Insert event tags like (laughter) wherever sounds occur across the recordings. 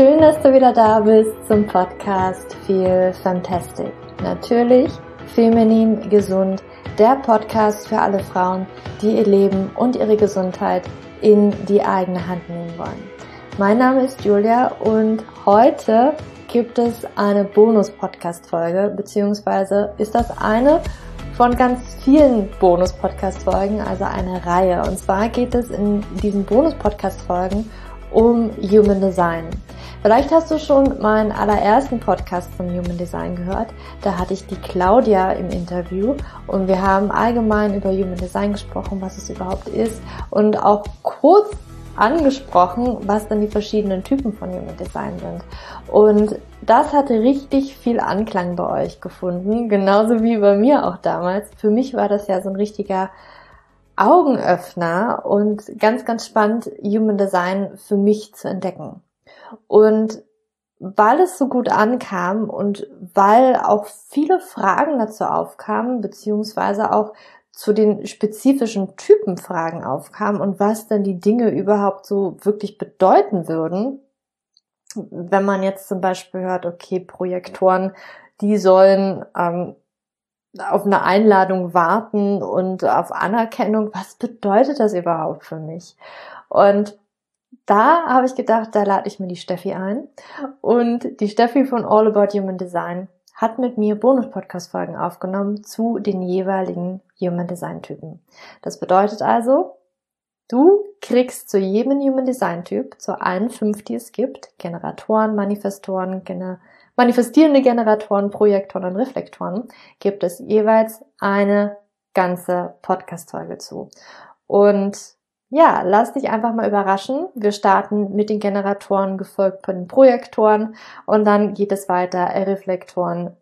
schön, dass du wieder da bist zum Podcast Feel Fantastic. Natürlich feminin gesund, der Podcast für alle Frauen, die ihr Leben und ihre Gesundheit in die eigene Hand nehmen wollen. Mein Name ist Julia und heute gibt es eine Bonus-Podcast-Folge, beziehungsweise ist das eine von ganz vielen Bonus-Podcast-Folgen, also eine Reihe. Und zwar geht es in diesen Bonus-Podcast-Folgen um Human Design. Vielleicht hast du schon meinen allerersten Podcast zum Human Design gehört. Da hatte ich die Claudia im Interview und wir haben allgemein über Human Design gesprochen, was es überhaupt ist und auch kurz angesprochen, was dann die verschiedenen Typen von Human Design sind. Und das hatte richtig viel Anklang bei euch gefunden, genauso wie bei mir auch damals. Für mich war das ja so ein richtiger Augenöffner und ganz, ganz spannend, Human Design für mich zu entdecken. Und weil es so gut ankam und weil auch viele Fragen dazu aufkamen, beziehungsweise auch zu den spezifischen Typenfragen aufkamen und was denn die Dinge überhaupt so wirklich bedeuten würden, wenn man jetzt zum Beispiel hört, okay, Projektoren, die sollen ähm, auf eine Einladung warten und auf Anerkennung. Was bedeutet das überhaupt für mich? Und da habe ich gedacht, da lade ich mir die Steffi ein. Und die Steffi von All About Human Design hat mit mir Bonus-Podcast-Folgen aufgenommen zu den jeweiligen Human Design Typen. Das bedeutet also, du kriegst zu jedem Human Design Typ, zu allen fünf, die es gibt, Generatoren, Manifestoren, Gener manifestierende Generatoren, Projektoren und Reflektoren, gibt es jeweils eine ganze Podcast-Folge zu. Und ja, lass dich einfach mal überraschen. Wir starten mit den Generatoren, gefolgt von den Projektoren und dann geht es weiter, Reflektoren,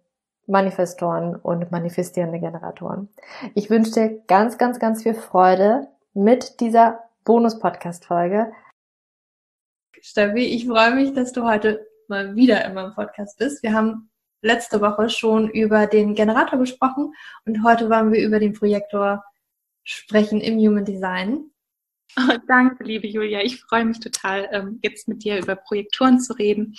Manifestoren und manifestierende Generatoren. Ich wünsche dir ganz, ganz, ganz viel Freude mit dieser Bonus-Podcast-Folge. Steffi, ich freue mich, dass du heute mal wieder in meinem Podcast bist. Wir haben letzte Woche schon über den Generator gesprochen und heute wollen wir über den Projektor sprechen im Human Design. Oh, danke, liebe Julia. Ich freue mich total, ähm, jetzt mit dir über Projektoren zu reden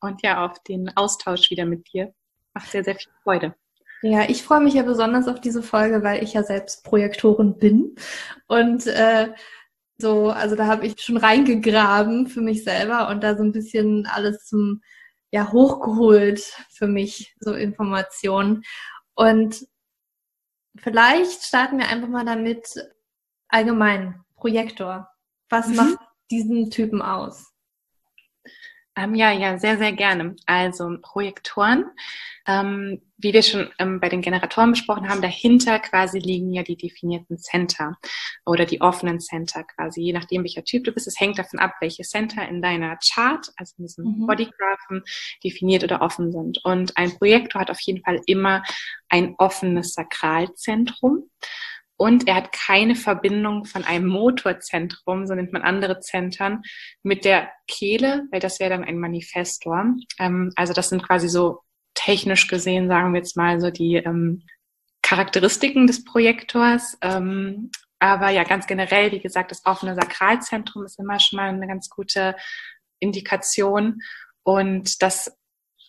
und ja auf den Austausch wieder mit dir. Macht sehr, sehr viel Freude. Ja, ich freue mich ja besonders auf diese Folge, weil ich ja selbst Projektorin bin. Und äh, so, also da habe ich schon reingegraben für mich selber und da so ein bisschen alles zum ja hochgeholt für mich, so Informationen. Und vielleicht starten wir einfach mal damit allgemein Projektor. Was mhm. macht diesen Typen aus? Ähm, ja, ja, sehr, sehr gerne. Also Projektoren, ähm, wie wir schon ähm, bei den Generatoren besprochen haben, dahinter quasi liegen ja die definierten Center oder die offenen Center quasi, je nachdem, welcher Typ du bist. Es hängt davon ab, welche Center in deiner Chart, also in diesem mhm. Bodygraphen, definiert oder offen sind. Und ein Projektor hat auf jeden Fall immer ein offenes Sakralzentrum und er hat keine Verbindung von einem Motorzentrum, so nennt man andere Zentren, mit der Kehle, weil das wäre dann ein Manifestor. Ähm, also das sind quasi so technisch gesehen, sagen wir jetzt mal so die ähm, Charakteristiken des Projektors. Ähm, aber ja, ganz generell, wie gesagt, das offene Sakralzentrum ist immer schon mal eine ganz gute Indikation. Und das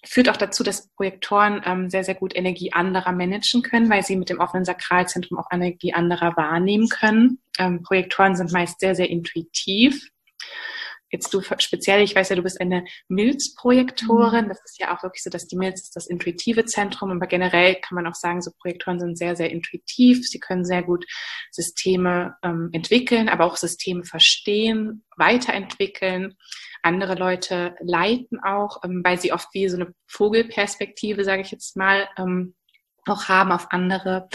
führt auch dazu, dass Projektoren ähm, sehr, sehr gut Energie anderer managen können, weil sie mit dem offenen Sakralzentrum auch Energie anderer wahrnehmen können. Ähm, Projektoren sind meist sehr, sehr intuitiv. Jetzt du speziell, ich weiß ja, du bist eine Milzprojektorin. Mhm. Das ist ja auch wirklich so, dass die Milz ist das intuitive Zentrum. Aber generell kann man auch sagen, so Projektoren sind sehr, sehr intuitiv. Sie können sehr gut Systeme ähm, entwickeln, aber auch Systeme verstehen, weiterentwickeln andere Leute leiten auch, ähm, weil sie oft wie so eine Vogelperspektive, sage ich jetzt mal, ähm, auch haben auf andere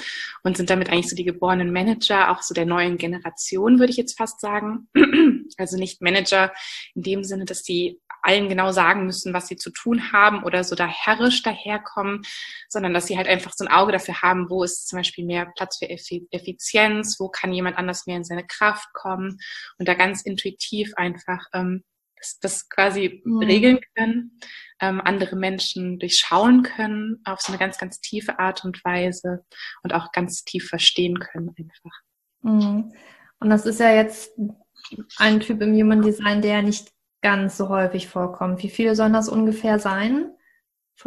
und sind damit eigentlich so die geborenen Manager, auch so der neuen Generation, würde ich jetzt fast sagen. (clears throat) Also nicht Manager in dem Sinne, dass sie allen genau sagen müssen, was sie zu tun haben oder so da herrisch daherkommen, sondern dass sie halt einfach so ein Auge dafür haben, wo ist zum Beispiel mehr Platz für Effizienz, wo kann jemand anders mehr in seine Kraft kommen und da ganz intuitiv einfach ähm, das, das quasi mhm. regeln können, ähm, andere Menschen durchschauen können auf so eine ganz, ganz tiefe Art und Weise und auch ganz tief verstehen können einfach. Mhm. Und das ist ja jetzt ein Typ im Human Design, der nicht ganz so häufig vorkommt. Wie viele sollen das ungefähr sein?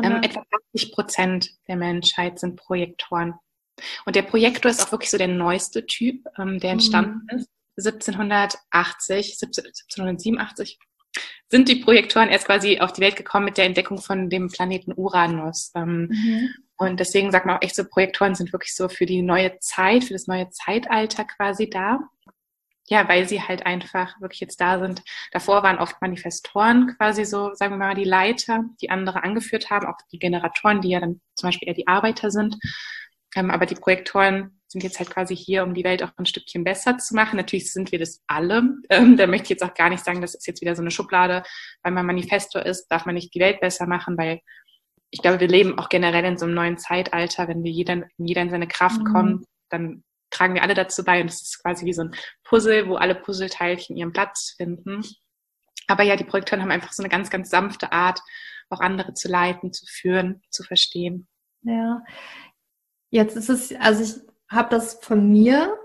Ähm, etwa 80 Prozent der Menschheit sind Projektoren. Und der Projektor ist auch wirklich so der neueste Typ, ähm, der entstanden mhm. ist. 1780, 1787 sind die Projektoren erst quasi auf die Welt gekommen mit der Entdeckung von dem Planeten Uranus. Ähm, mhm. Und deswegen sagt man auch echt so, Projektoren sind wirklich so für die neue Zeit, für das neue Zeitalter quasi da. Ja, weil sie halt einfach wirklich jetzt da sind. Davor waren oft Manifestoren quasi so, sagen wir mal, die Leiter, die andere angeführt haben, auch die Generatoren, die ja dann zum Beispiel eher die Arbeiter sind. Ähm, aber die Projektoren sind jetzt halt quasi hier, um die Welt auch ein Stückchen besser zu machen. Natürlich sind wir das alle. Ähm, da möchte ich jetzt auch gar nicht sagen, das ist jetzt wieder so eine Schublade. Weil man Manifesto ist, darf man nicht die Welt besser machen, weil ich glaube, wir leben auch generell in so einem neuen Zeitalter. Wenn wir jeder, wenn jeder in seine Kraft mhm. kommt, dann tragen wir alle dazu bei. Und es ist quasi wie so ein Puzzle, wo alle Puzzleteilchen ihren Platz finden. Aber ja, die Projektoren haben einfach so eine ganz, ganz sanfte Art, auch andere zu leiten, zu führen, zu verstehen. Ja, Jetzt ist es, also ich habe das von mir,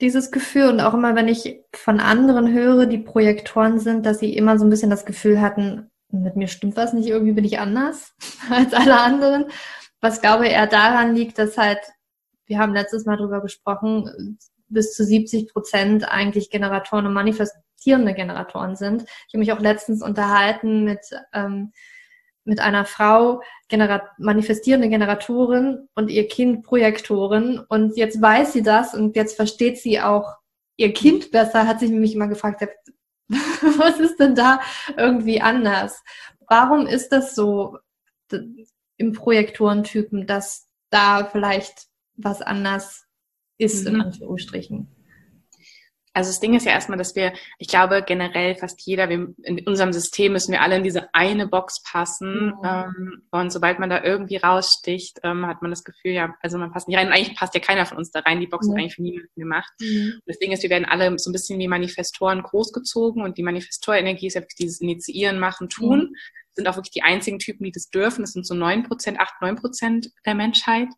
dieses Gefühl, und auch immer, wenn ich von anderen höre, die Projektoren sind, dass sie immer so ein bisschen das Gefühl hatten, mit mir stimmt was nicht, irgendwie bin ich anders (laughs) als alle anderen. Was glaube eher daran liegt, dass halt, wir haben letztes Mal drüber gesprochen, bis zu 70 Prozent eigentlich Generatoren und manifestierende Generatoren sind. Ich habe mich auch letztens unterhalten mit ähm, mit einer Frau Generat manifestierende Generatorin und ihr Kind Projektorin und jetzt weiß sie das und jetzt versteht sie auch ihr Kind besser, hat sich nämlich immer gefragt, (laughs) was ist denn da irgendwie anders? Warum ist das so im Projektorentypen, dass da vielleicht was anders ist, mhm. in Anführungsstrichen? Also das Ding ist ja erstmal, dass wir, ich glaube generell fast jeder, wir, in unserem System müssen wir alle in diese eine Box passen. Mhm. Ähm, und sobald man da irgendwie raussticht, ähm, hat man das Gefühl, ja, also man passt nicht rein. Und eigentlich passt ja keiner von uns da rein. Die Box mhm. ist eigentlich für niemanden gemacht. Mhm. Und das Ding ist, wir werden alle so ein bisschen wie Manifestoren großgezogen und die Manifestorenergie ist ja wirklich dieses Initiieren, Machen, Tun. Mhm. Sind auch wirklich die einzigen Typen, die das dürfen. Das sind so neun Prozent, acht, neun Prozent der Menschheit.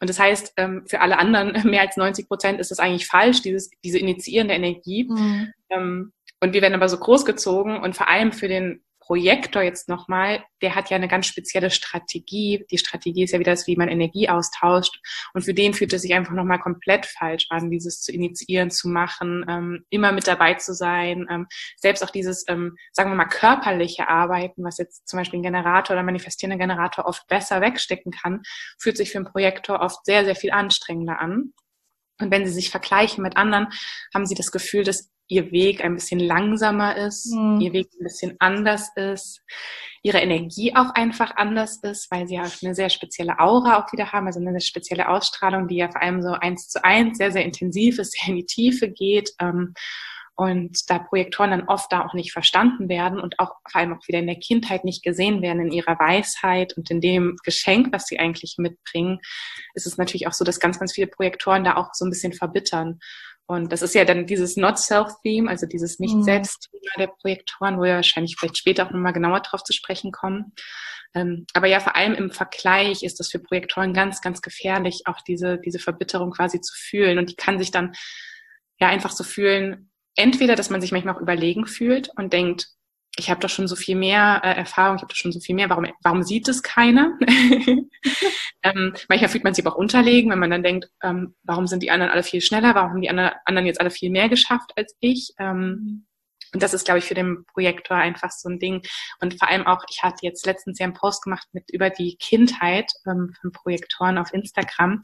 Und das heißt, ähm, für alle anderen, (laughs) mehr als 90 Prozent, ist das eigentlich falsch, dieses, diese initiierende Energie. Mhm. Ähm, und wir werden aber so großgezogen und vor allem für den Projektor jetzt nochmal, der hat ja eine ganz spezielle Strategie. Die Strategie ist ja wieder das, wie man Energie austauscht. Und für den fühlt es sich einfach nochmal komplett falsch an, dieses zu initiieren, zu machen, ähm, immer mit dabei zu sein. Ähm, selbst auch dieses, ähm, sagen wir mal, körperliche Arbeiten, was jetzt zum Beispiel ein Generator oder manifestierender Generator oft besser wegstecken kann, fühlt sich für einen Projektor oft sehr, sehr viel anstrengender an. Und wenn sie sich vergleichen mit anderen, haben sie das Gefühl, dass ihr Weg ein bisschen langsamer ist, mhm. ihr Weg ein bisschen anders ist, ihre Energie auch einfach anders ist, weil sie ja eine sehr spezielle Aura auch wieder haben, also eine sehr spezielle Ausstrahlung, die ja vor allem so eins zu eins sehr, sehr intensiv ist, sehr in die Tiefe geht. Ähm, und da Projektoren dann oft da auch nicht verstanden werden und auch vor allem auch wieder in der Kindheit nicht gesehen werden in ihrer Weisheit und in dem Geschenk, was sie eigentlich mitbringen, ist es natürlich auch so, dass ganz, ganz viele Projektoren da auch so ein bisschen verbittern. Und das ist ja dann dieses Not-Self-Theme, also dieses Nicht-Selbst-Thema der Projektoren, wo wir wahrscheinlich vielleicht später auch nochmal genauer drauf zu sprechen kommen. Ähm, aber ja, vor allem im Vergleich ist das für Projektoren ganz, ganz gefährlich, auch diese, diese Verbitterung quasi zu fühlen. Und die kann sich dann ja einfach so fühlen, entweder, dass man sich manchmal auch überlegen fühlt und denkt, ich habe doch schon so viel mehr äh, Erfahrung, ich habe doch schon so viel mehr, warum, warum sieht es keiner? (laughs) ähm, manchmal fühlt man sich aber auch unterlegen, wenn man dann denkt, ähm, warum sind die anderen alle viel schneller, warum haben die anderen jetzt alle viel mehr geschafft als ich? Ähm, mhm. Und das ist, glaube ich, für den Projektor einfach so ein Ding. Und vor allem auch, ich hatte jetzt letztens ja einen Post gemacht mit über die Kindheit ähm, von Projektoren auf Instagram.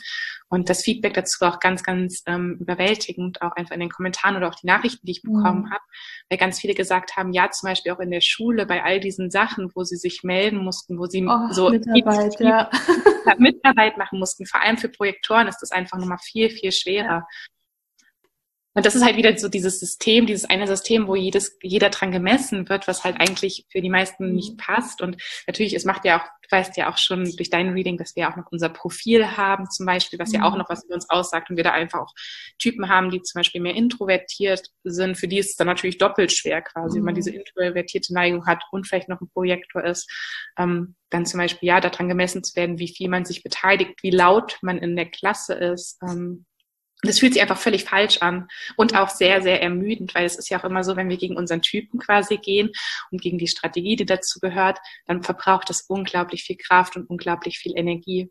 Und das Feedback dazu war auch ganz, ganz ähm, überwältigend, auch einfach in den Kommentaren oder auch die Nachrichten, die ich bekommen mhm. habe, weil ganz viele gesagt haben, ja, zum Beispiel auch in der Schule bei all diesen Sachen, wo sie sich melden mussten, wo sie oh, so Mitarbeit, ja. (laughs) Mitarbeit machen mussten. Vor allem für Projektoren ist das einfach nochmal viel, viel schwerer. Ja. Und das ist halt wieder so dieses System, dieses eine System, wo jedes, jeder dran gemessen wird, was halt eigentlich für die meisten nicht mhm. passt. Und natürlich, es macht ja auch, du weißt ja auch schon durch dein Reading, dass wir auch noch unser Profil haben, zum Beispiel, was ja auch mhm. noch was über uns aussagt. Und wir da einfach auch Typen haben, die zum Beispiel mehr introvertiert sind. Für die ist es dann natürlich doppelt schwer quasi, wenn man mhm. diese introvertierte Neigung hat und vielleicht noch ein Projektor ist. Ähm, dann zum Beispiel, ja, daran gemessen zu werden, wie viel man sich beteiligt, wie laut man in der Klasse ist, ähm, das fühlt sich einfach völlig falsch an und auch sehr, sehr ermüdend, weil es ist ja auch immer so, wenn wir gegen unseren Typen quasi gehen und gegen die Strategie, die dazu gehört, dann verbraucht das unglaublich viel Kraft und unglaublich viel Energie.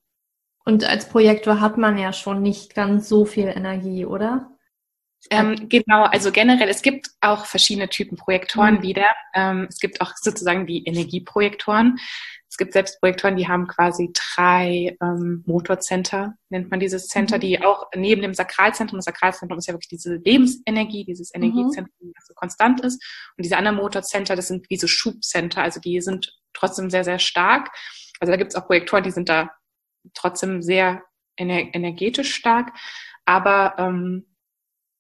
Und als Projektor hat man ja schon nicht ganz so viel Energie, oder? Ähm, genau, also generell, es gibt auch verschiedene Typen Projektoren mhm. wieder. Ähm, es gibt auch sozusagen die Energieprojektoren. Es gibt selbst Projektoren, die haben quasi drei ähm, Motorcenter, nennt man dieses Center, mhm. die auch neben dem Sakralzentrum, das Sakralzentrum ist ja wirklich diese Lebensenergie, dieses mhm. Energiezentrum, das so konstant ist. Und diese anderen Motorcenter, das sind wie so Schubcenter, also die sind trotzdem sehr, sehr stark. Also da gibt es auch Projektoren, die sind da trotzdem sehr ener energetisch stark. Aber ähm,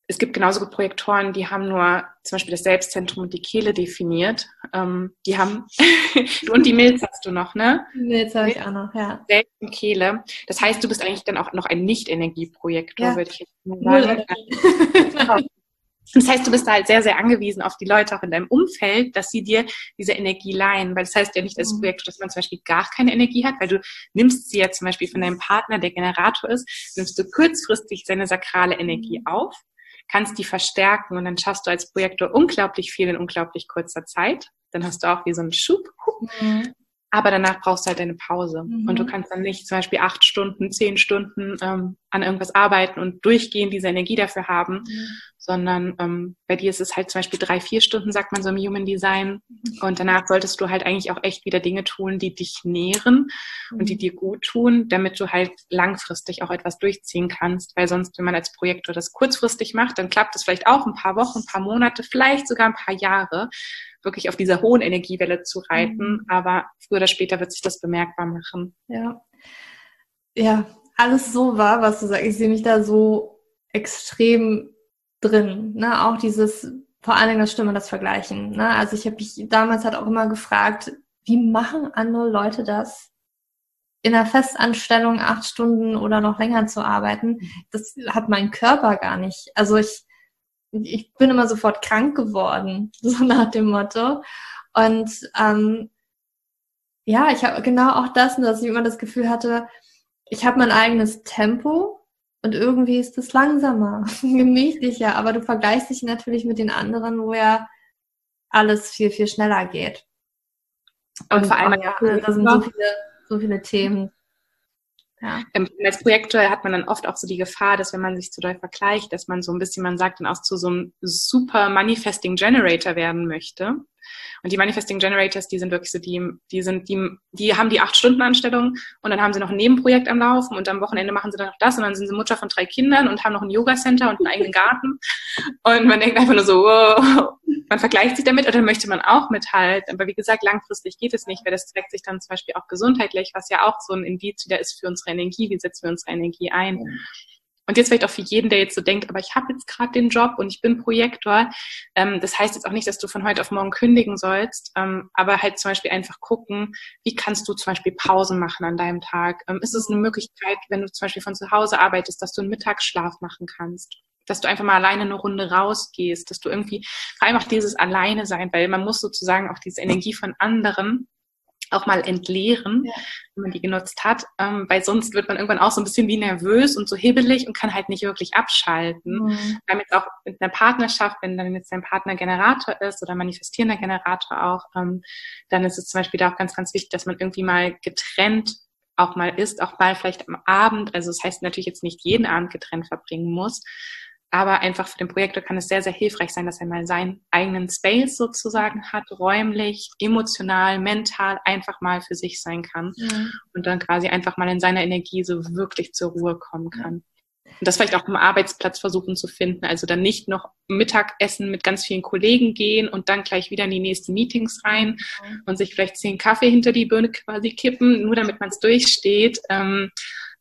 es gibt genauso gut Projektoren, die haben nur zum Beispiel das Selbstzentrum und die Kehle definiert. Ähm, die haben (laughs) und die Milz hast du noch, ne? Milz habe ich auch noch, ja. Selbst und Kehle. Das heißt, du bist eigentlich dann auch noch ein Nicht-Energieprojektor, ja. würde ich jetzt mal sagen. Das heißt, du bist da halt sehr, sehr angewiesen auf die Leute auch in deinem Umfeld, dass sie dir diese Energie leihen. Weil das heißt ja nicht als mhm. Projekt, dass man zum Beispiel gar keine Energie hat, weil du nimmst sie ja zum Beispiel von deinem Partner, der Generator ist, nimmst du kurzfristig seine sakrale Energie mhm. auf kannst die verstärken und dann schaffst du als Projektor unglaublich viel in unglaublich kurzer Zeit. Dann hast du auch wie so einen Schub. Mhm. Aber danach brauchst du halt eine Pause. Mhm. Und du kannst dann nicht zum Beispiel acht Stunden, zehn Stunden ähm, an irgendwas arbeiten und durchgehend diese Energie dafür haben, mhm. sondern ähm, bei dir ist es halt zum Beispiel drei, vier Stunden, sagt man so im Human Design. Mhm. Und danach solltest du halt eigentlich auch echt wieder Dinge tun, die dich nähren mhm. und die mhm. dir gut tun, damit du halt langfristig auch etwas durchziehen kannst. Weil sonst, wenn man als Projektor das kurzfristig macht, dann klappt es vielleicht auch ein paar Wochen, ein paar Monate, vielleicht sogar ein paar Jahre wirklich auf dieser hohen Energiewelle zu reiten. Mhm. Aber früher oder später wird sich das bemerkbar machen. Ja. Ja, alles so wahr, was du sagst. Ich sehe mich da so extrem drin. Ne? Auch dieses, vor allen Dingen das Stimme, das Vergleichen. Ne? Also ich habe mich damals halt auch immer gefragt, wie machen andere Leute das? in einer Festanstellung acht Stunden oder noch länger zu arbeiten, das hat mein Körper gar nicht. Also ich, ich bin immer sofort krank geworden, (laughs) so nach dem Motto. Und ähm, ja, ich habe genau auch das, dass ich immer das Gefühl hatte, ich habe mein eigenes Tempo und irgendwie ist es langsamer, (laughs) gemächlicher, aber du vergleichst dich natürlich mit den anderen, wo ja alles viel, viel schneller geht. Und, und vor allem, ja, da sind so viele, so viele Themen, ja. Als Projektor hat man dann oft auch so die Gefahr, dass wenn man sich zu doll vergleicht, dass man so ein bisschen, man sagt dann auch zu so einem super Manifesting Generator werden möchte. Und die Manifesting Generators, die sind wirklich so die, die sind, die, die haben die acht Stunden Anstellung und dann haben sie noch ein Nebenprojekt am Laufen und am Wochenende machen sie dann noch das und dann sind sie Mutter von drei Kindern und haben noch ein Yoga Center und einen eigenen Garten. Und man denkt einfach nur so, wow, man vergleicht sich damit oder möchte man auch mithalten. Aber wie gesagt, langfristig geht es nicht, weil das trägt sich dann zum Beispiel auch gesundheitlich, was ja auch so ein Indiz wieder ist für unsere Energie. Wie setzen wir unsere Energie ein? Und jetzt vielleicht auch für jeden, der jetzt so denkt, aber ich habe jetzt gerade den Job und ich bin Projektor. Ähm, das heißt jetzt auch nicht, dass du von heute auf morgen kündigen sollst, ähm, aber halt zum Beispiel einfach gucken, wie kannst du zum Beispiel Pausen machen an deinem Tag? Ähm, ist es eine Möglichkeit, wenn du zum Beispiel von zu Hause arbeitest, dass du einen Mittagsschlaf machen kannst? Dass du einfach mal alleine eine Runde rausgehst, dass du irgendwie vor allem auch dieses Alleine sein, weil man muss sozusagen auch diese Energie von anderen auch mal entleeren, ja. wenn man die genutzt hat, ähm, weil sonst wird man irgendwann auch so ein bisschen wie nervös und so hibbelig und kann halt nicht wirklich abschalten. Mhm. Wir jetzt auch mit einer Partnerschaft, wenn dann jetzt dein Partner Generator ist oder manifestierender Generator auch, ähm, dann ist es zum Beispiel da auch ganz, ganz wichtig, dass man irgendwie mal getrennt auch mal ist, auch mal vielleicht am Abend, also das heißt natürlich jetzt nicht jeden Abend getrennt verbringen muss, aber einfach für den Projektor kann es sehr, sehr hilfreich sein, dass er mal seinen eigenen Space sozusagen hat, räumlich, emotional, mental einfach mal für sich sein kann mhm. und dann quasi einfach mal in seiner Energie so wirklich zur Ruhe kommen kann. Und das vielleicht auch am Arbeitsplatz versuchen zu finden. Also dann nicht noch Mittagessen mit ganz vielen Kollegen gehen und dann gleich wieder in die nächsten Meetings rein mhm. und sich vielleicht zehn Kaffee hinter die Birne quasi kippen, nur damit man es durchsteht. Ähm,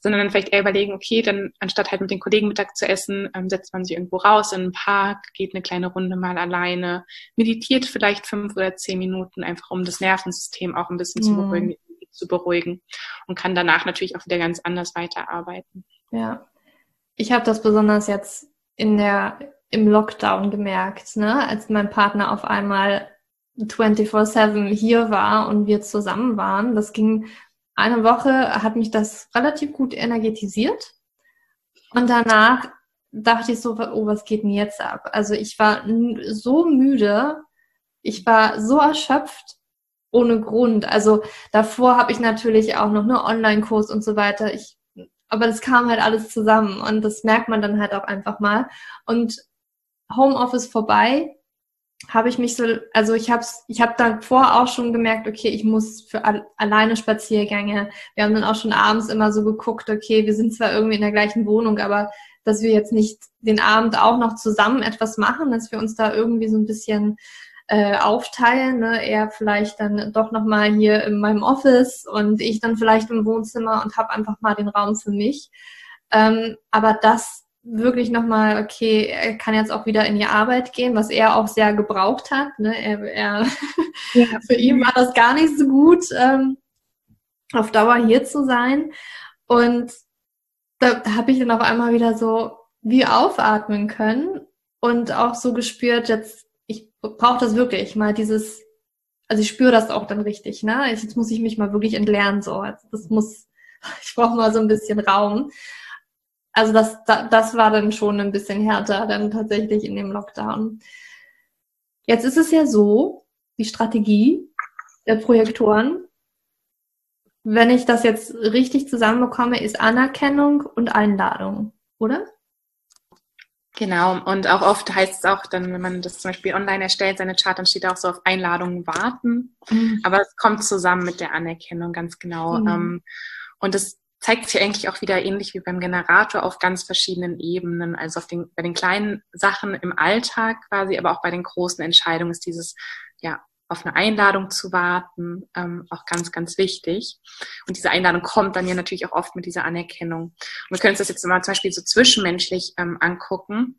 sondern dann vielleicht eher überlegen, okay, dann anstatt halt mit den Kollegen Mittag zu essen, ähm, setzt man sich irgendwo raus in einen Park, geht eine kleine Runde mal alleine, meditiert vielleicht fünf oder zehn Minuten, einfach um das Nervensystem auch ein bisschen mhm. zu, beruhigen, zu beruhigen und kann danach natürlich auch wieder ganz anders weiterarbeiten. Ja, ich habe das besonders jetzt in der im Lockdown gemerkt, ne, als mein Partner auf einmal 24/7 hier war und wir zusammen waren. Das ging eine Woche hat mich das relativ gut energetisiert. Und danach dachte ich so, oh, was geht denn jetzt ab? Also ich war so müde, ich war so erschöpft ohne Grund. Also davor habe ich natürlich auch noch einen Online-Kurs und so weiter. Ich, aber das kam halt alles zusammen und das merkt man dann halt auch einfach mal. Und Homeoffice vorbei, habe ich mich so, also ich habe ich hab davor auch schon gemerkt, okay, ich muss für al alleine Spaziergänge. Wir haben dann auch schon abends immer so geguckt, okay, wir sind zwar irgendwie in der gleichen Wohnung, aber dass wir jetzt nicht den Abend auch noch zusammen etwas machen, dass wir uns da irgendwie so ein bisschen äh, aufteilen. Ne? Er vielleicht dann doch nochmal hier in meinem Office und ich dann vielleicht im Wohnzimmer und habe einfach mal den Raum für mich. Ähm, aber das wirklich nochmal, okay, er kann jetzt auch wieder in die Arbeit gehen, was er auch sehr gebraucht hat. Ne? Er, er ja. (laughs) für ihn war das gar nicht so gut, ähm, auf Dauer hier zu sein. Und da habe ich dann auf einmal wieder so wie aufatmen können und auch so gespürt, jetzt, ich brauche das wirklich, mal dieses, also ich spüre das auch dann richtig, ne? Jetzt muss ich mich mal wirklich entlernen, so. Also das muss, (laughs) ich brauche mal so ein bisschen Raum also das, das war dann schon ein bisschen härter dann tatsächlich in dem Lockdown. Jetzt ist es ja so, die Strategie der Projektoren, wenn ich das jetzt richtig zusammenbekomme, ist Anerkennung und Einladung, oder? Genau, und auch oft heißt es auch dann, wenn man das zum Beispiel online erstellt, seine Chart, dann steht auch so auf Einladungen warten. Mhm. Aber es kommt zusammen mit der Anerkennung, ganz genau. Mhm. Und das zeigt sich eigentlich auch wieder ähnlich wie beim Generator auf ganz verschiedenen Ebenen. Also auf den, bei den kleinen Sachen im Alltag quasi, aber auch bei den großen Entscheidungen ist dieses, ja, auf eine Einladung zu warten, ähm, auch ganz, ganz wichtig. Und diese Einladung kommt dann ja natürlich auch oft mit dieser Anerkennung. Und wir können uns das jetzt mal zum Beispiel so zwischenmenschlich ähm, angucken.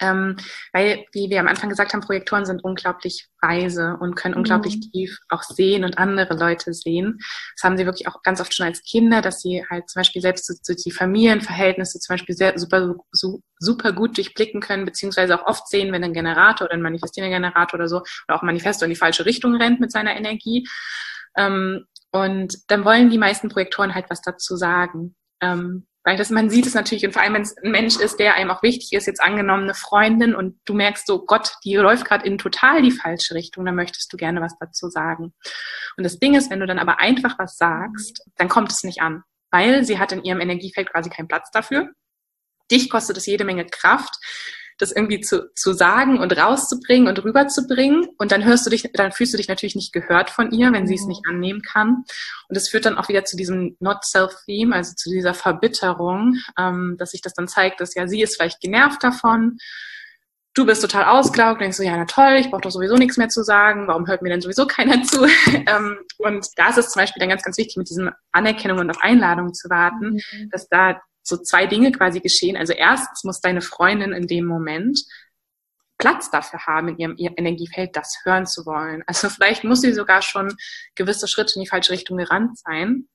Ähm, weil, wie wir am Anfang gesagt haben, Projektoren sind unglaublich weise und können mhm. unglaublich tief auch sehen und andere Leute sehen. Das haben sie wirklich auch ganz oft schon als Kinder, dass sie halt zum Beispiel selbst so, die Familienverhältnisse zum Beispiel sehr super, so, super gut durchblicken können, beziehungsweise auch oft sehen, wenn ein Generator oder ein manifestierender Generator oder so oder auch ein Manifestor in die falsche Richtung rennt mit seiner Energie. Ähm, und dann wollen die meisten Projektoren halt was dazu sagen. Ähm, weil das, man sieht es natürlich, und vor allem, wenn es ein Mensch ist, der einem auch wichtig ist, jetzt angenommen eine Freundin und du merkst so, Gott, die läuft gerade in total die falsche Richtung, dann möchtest du gerne was dazu sagen. Und das Ding ist, wenn du dann aber einfach was sagst, dann kommt es nicht an, weil sie hat in ihrem Energiefeld quasi keinen Platz dafür. Dich kostet es jede Menge Kraft das irgendwie zu, zu sagen und rauszubringen und rüberzubringen. Und dann hörst du dich, dann fühlst du dich natürlich nicht gehört von ihr, wenn sie es nicht annehmen kann. Und das führt dann auch wieder zu diesem Not-Self-Theme, also zu dieser Verbitterung, ähm, dass sich das dann zeigt, dass ja sie ist vielleicht genervt davon. Du bist total ausgelaugt, denkst so, ja, na toll, ich brauche doch sowieso nichts mehr zu sagen, warum hört mir denn sowieso keiner (laughs) zu? ähm, und da ist es zum Beispiel dann ganz, ganz wichtig, mit diesem Anerkennung und auf Einladung zu warten, mhm. dass da so zwei Dinge quasi geschehen. Also erstens muss deine Freundin in dem Moment Platz dafür haben, in ihrem, Energiefeld das hören zu wollen. Also vielleicht muss sie sogar schon gewisse Schritte in die falsche Richtung gerannt sein,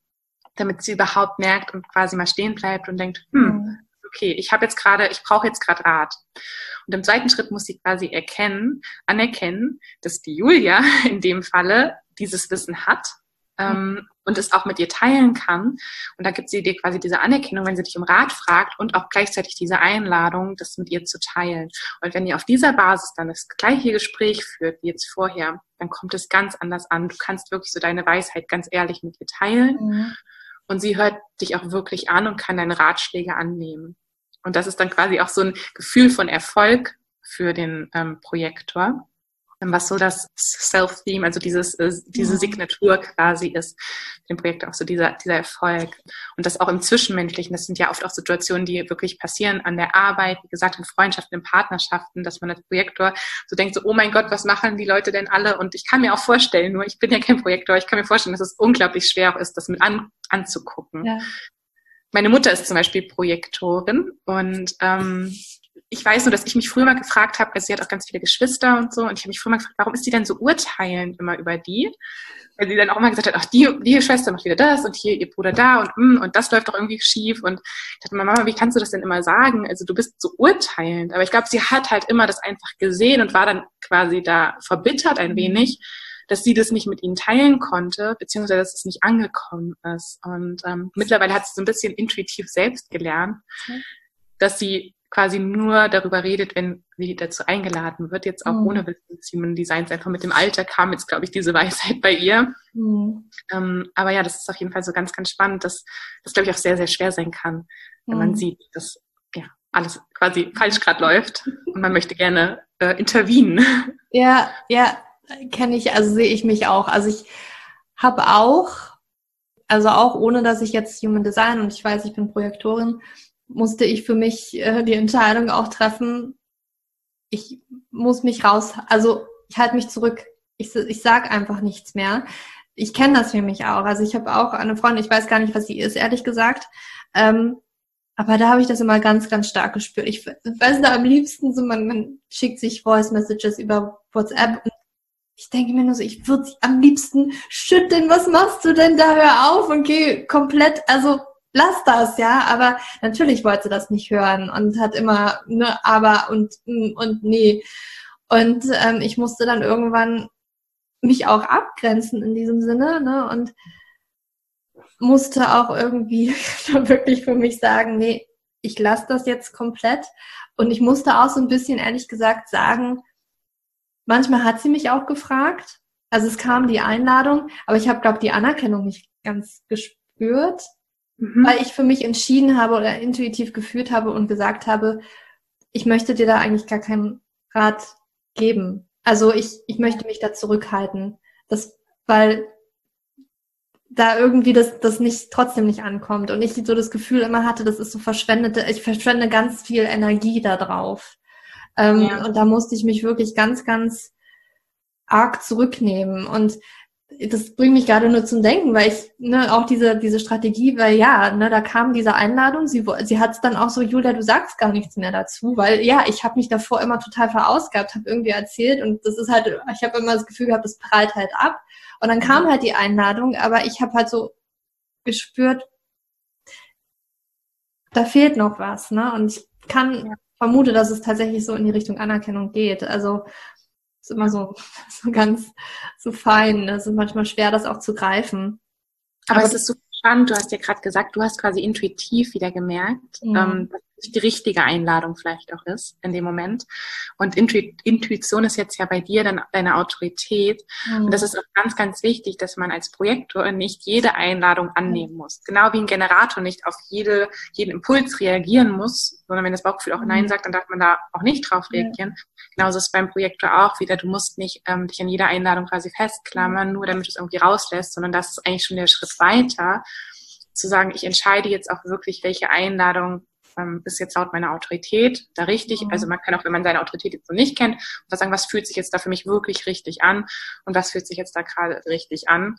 damit sie überhaupt merkt und quasi mal stehen bleibt und denkt, hm, mhm. okay, ich habe jetzt gerade, ich brauche jetzt gerade Rat. Und im zweiten Schritt muss sie quasi erkennen, anerkennen, dass die Julia (laughs) in dem Falle dieses Wissen hat ähm, und es auch mit dir teilen kann. Und da gibt sie dir quasi diese Anerkennung, wenn sie dich um Rat fragt und auch gleichzeitig diese Einladung, das mit ihr zu teilen. Und wenn ihr auf dieser Basis dann das gleiche Gespräch führt wie jetzt vorher, dann kommt es ganz anders an. Du kannst wirklich so deine Weisheit ganz ehrlich mit ihr teilen. Mhm. Und sie hört dich auch wirklich an und kann deine Ratschläge annehmen. Und das ist dann quasi auch so ein Gefühl von Erfolg für den ähm, Projektor was so das Self-Theme, also dieses, äh, diese Signatur quasi ist, dem Projekt auch so dieser, dieser Erfolg. Und das auch im Zwischenmenschlichen, das sind ja oft auch Situationen, die wirklich passieren an der Arbeit, wie gesagt, in Freundschaften, in Partnerschaften, dass man als Projektor so denkt, so, oh mein Gott, was machen die Leute denn alle? Und ich kann mir auch vorstellen, nur ich bin ja kein Projektor, ich kann mir vorstellen, dass es unglaublich schwer ist, das mit an, anzugucken. Ja. Meine Mutter ist zum Beispiel Projektorin und ähm, ich weiß nur, dass ich mich früher mal gefragt habe, also sie hat auch ganz viele Geschwister und so, und ich habe mich früher mal gefragt, warum ist sie denn so urteilend immer über die? Weil sie dann auch mal gesagt hat, ach, die, die Schwester macht wieder das und hier ihr Bruder da und mm, und das läuft doch irgendwie schief. Und ich dachte mir, Mama, wie kannst du das denn immer sagen? Also du bist so urteilend. Aber ich glaube, sie hat halt immer das einfach gesehen und war dann quasi da verbittert ein wenig, dass sie das nicht mit ihnen teilen konnte, beziehungsweise dass es nicht angekommen ist. Und ähm, mittlerweile hat sie so ein bisschen intuitiv selbst gelernt, dass sie quasi nur darüber redet, wenn sie dazu eingeladen wird, jetzt auch mhm. ohne Wissen Human Designs, einfach mit dem Alter kam jetzt, glaube ich, diese (laughs) Weisheit bei ihr. Mhm. Ähm, aber ja, das ist auf jeden Fall so ganz, ganz spannend, dass das, glaube ich, auch sehr, sehr schwer sein kann, wenn mhm. man sieht, dass ja alles quasi falsch gerade läuft und man möchte gerne äh, intervenen. (laughs) Ja, ja, kenne ich, also sehe ich mich auch. Also ich habe auch, also auch ohne, dass ich jetzt Human Design und ich weiß, ich bin Projektorin, musste ich für mich äh, die Entscheidung auch treffen, ich muss mich raus, also ich halte mich zurück. Ich, ich sag einfach nichts mehr. Ich kenne das für mich auch. Also ich habe auch eine Freundin, ich weiß gar nicht, was sie ist, ehrlich gesagt. Ähm, aber da habe ich das immer ganz, ganz stark gespürt. Ich weiß nicht, am liebsten so, man, man schickt sich Voice Messages über WhatsApp und ich denke mir nur so, ich würde am liebsten schütteln. Was machst du denn da? Hör auf und geh komplett, also lass das, ja. Aber natürlich wollte sie das nicht hören und hat immer, ne, aber und, und nee. Und ähm, ich musste dann irgendwann mich auch abgrenzen in diesem Sinne, ne, und musste auch irgendwie (laughs) wirklich für mich sagen, nee, ich lasse das jetzt komplett. Und ich musste auch so ein bisschen, ehrlich gesagt, sagen, manchmal hat sie mich auch gefragt. Also es kam die Einladung, aber ich habe, glaube die Anerkennung nicht ganz gespürt mhm. weil ich für mich entschieden habe oder intuitiv geführt habe und gesagt habe, ich möchte dir da eigentlich gar keinen Rat geben. Also ich, ich möchte mich da zurückhalten. Das, weil da irgendwie das, das nicht, trotzdem nicht ankommt. Und ich so das Gefühl immer hatte, das ist so verschwendete, ich verschwende ganz viel Energie da drauf. Ähm, ja. Und da musste ich mich wirklich ganz, ganz arg zurücknehmen. Und das bringt mich gerade nur zum Denken, weil ich ne, auch diese diese Strategie, weil ja, ne, da kam diese Einladung, sie sie hat es dann auch so, Julia, du sagst gar nichts mehr dazu, weil ja, ich habe mich davor immer total verausgabt, habe irgendwie erzählt und das ist halt, ich habe immer das Gefühl gehabt, das prallt halt ab und dann kam halt die Einladung, aber ich habe halt so gespürt, da fehlt noch was, ne? Und ich kann vermute, dass es tatsächlich so in die Richtung Anerkennung geht. Also ist immer so, (laughs) so ganz so fein. Es ist manchmal schwer, das auch zu greifen. Aber, Aber es ist so spannend. Du hast ja gerade gesagt, du hast quasi intuitiv wieder gemerkt, mhm. ähm, die richtige Einladung vielleicht auch ist in dem Moment. Und Intuition ist jetzt ja bei dir dann deine Autorität. Mhm. Und das ist auch ganz, ganz wichtig, dass man als Projektor nicht jede Einladung annehmen muss. Genau wie ein Generator nicht auf jede, jeden Impuls reagieren muss, sondern wenn das Bauchgefühl auch Nein mhm. sagt, dann darf man da auch nicht drauf reagieren. Ja. Genauso ist es beim Projektor auch wieder. Du musst nicht ähm, dich an jeder Einladung quasi festklammern, nur damit du es irgendwie rauslässt, sondern das ist eigentlich schon der Schritt weiter zu sagen, ich entscheide jetzt auch wirklich, welche Einladung ähm, ist jetzt laut meiner Autorität da richtig. Mhm. Also man kann auch, wenn man seine Autorität jetzt so nicht kennt, sagen, was fühlt sich jetzt da für mich wirklich richtig an und was fühlt sich jetzt da gerade richtig an.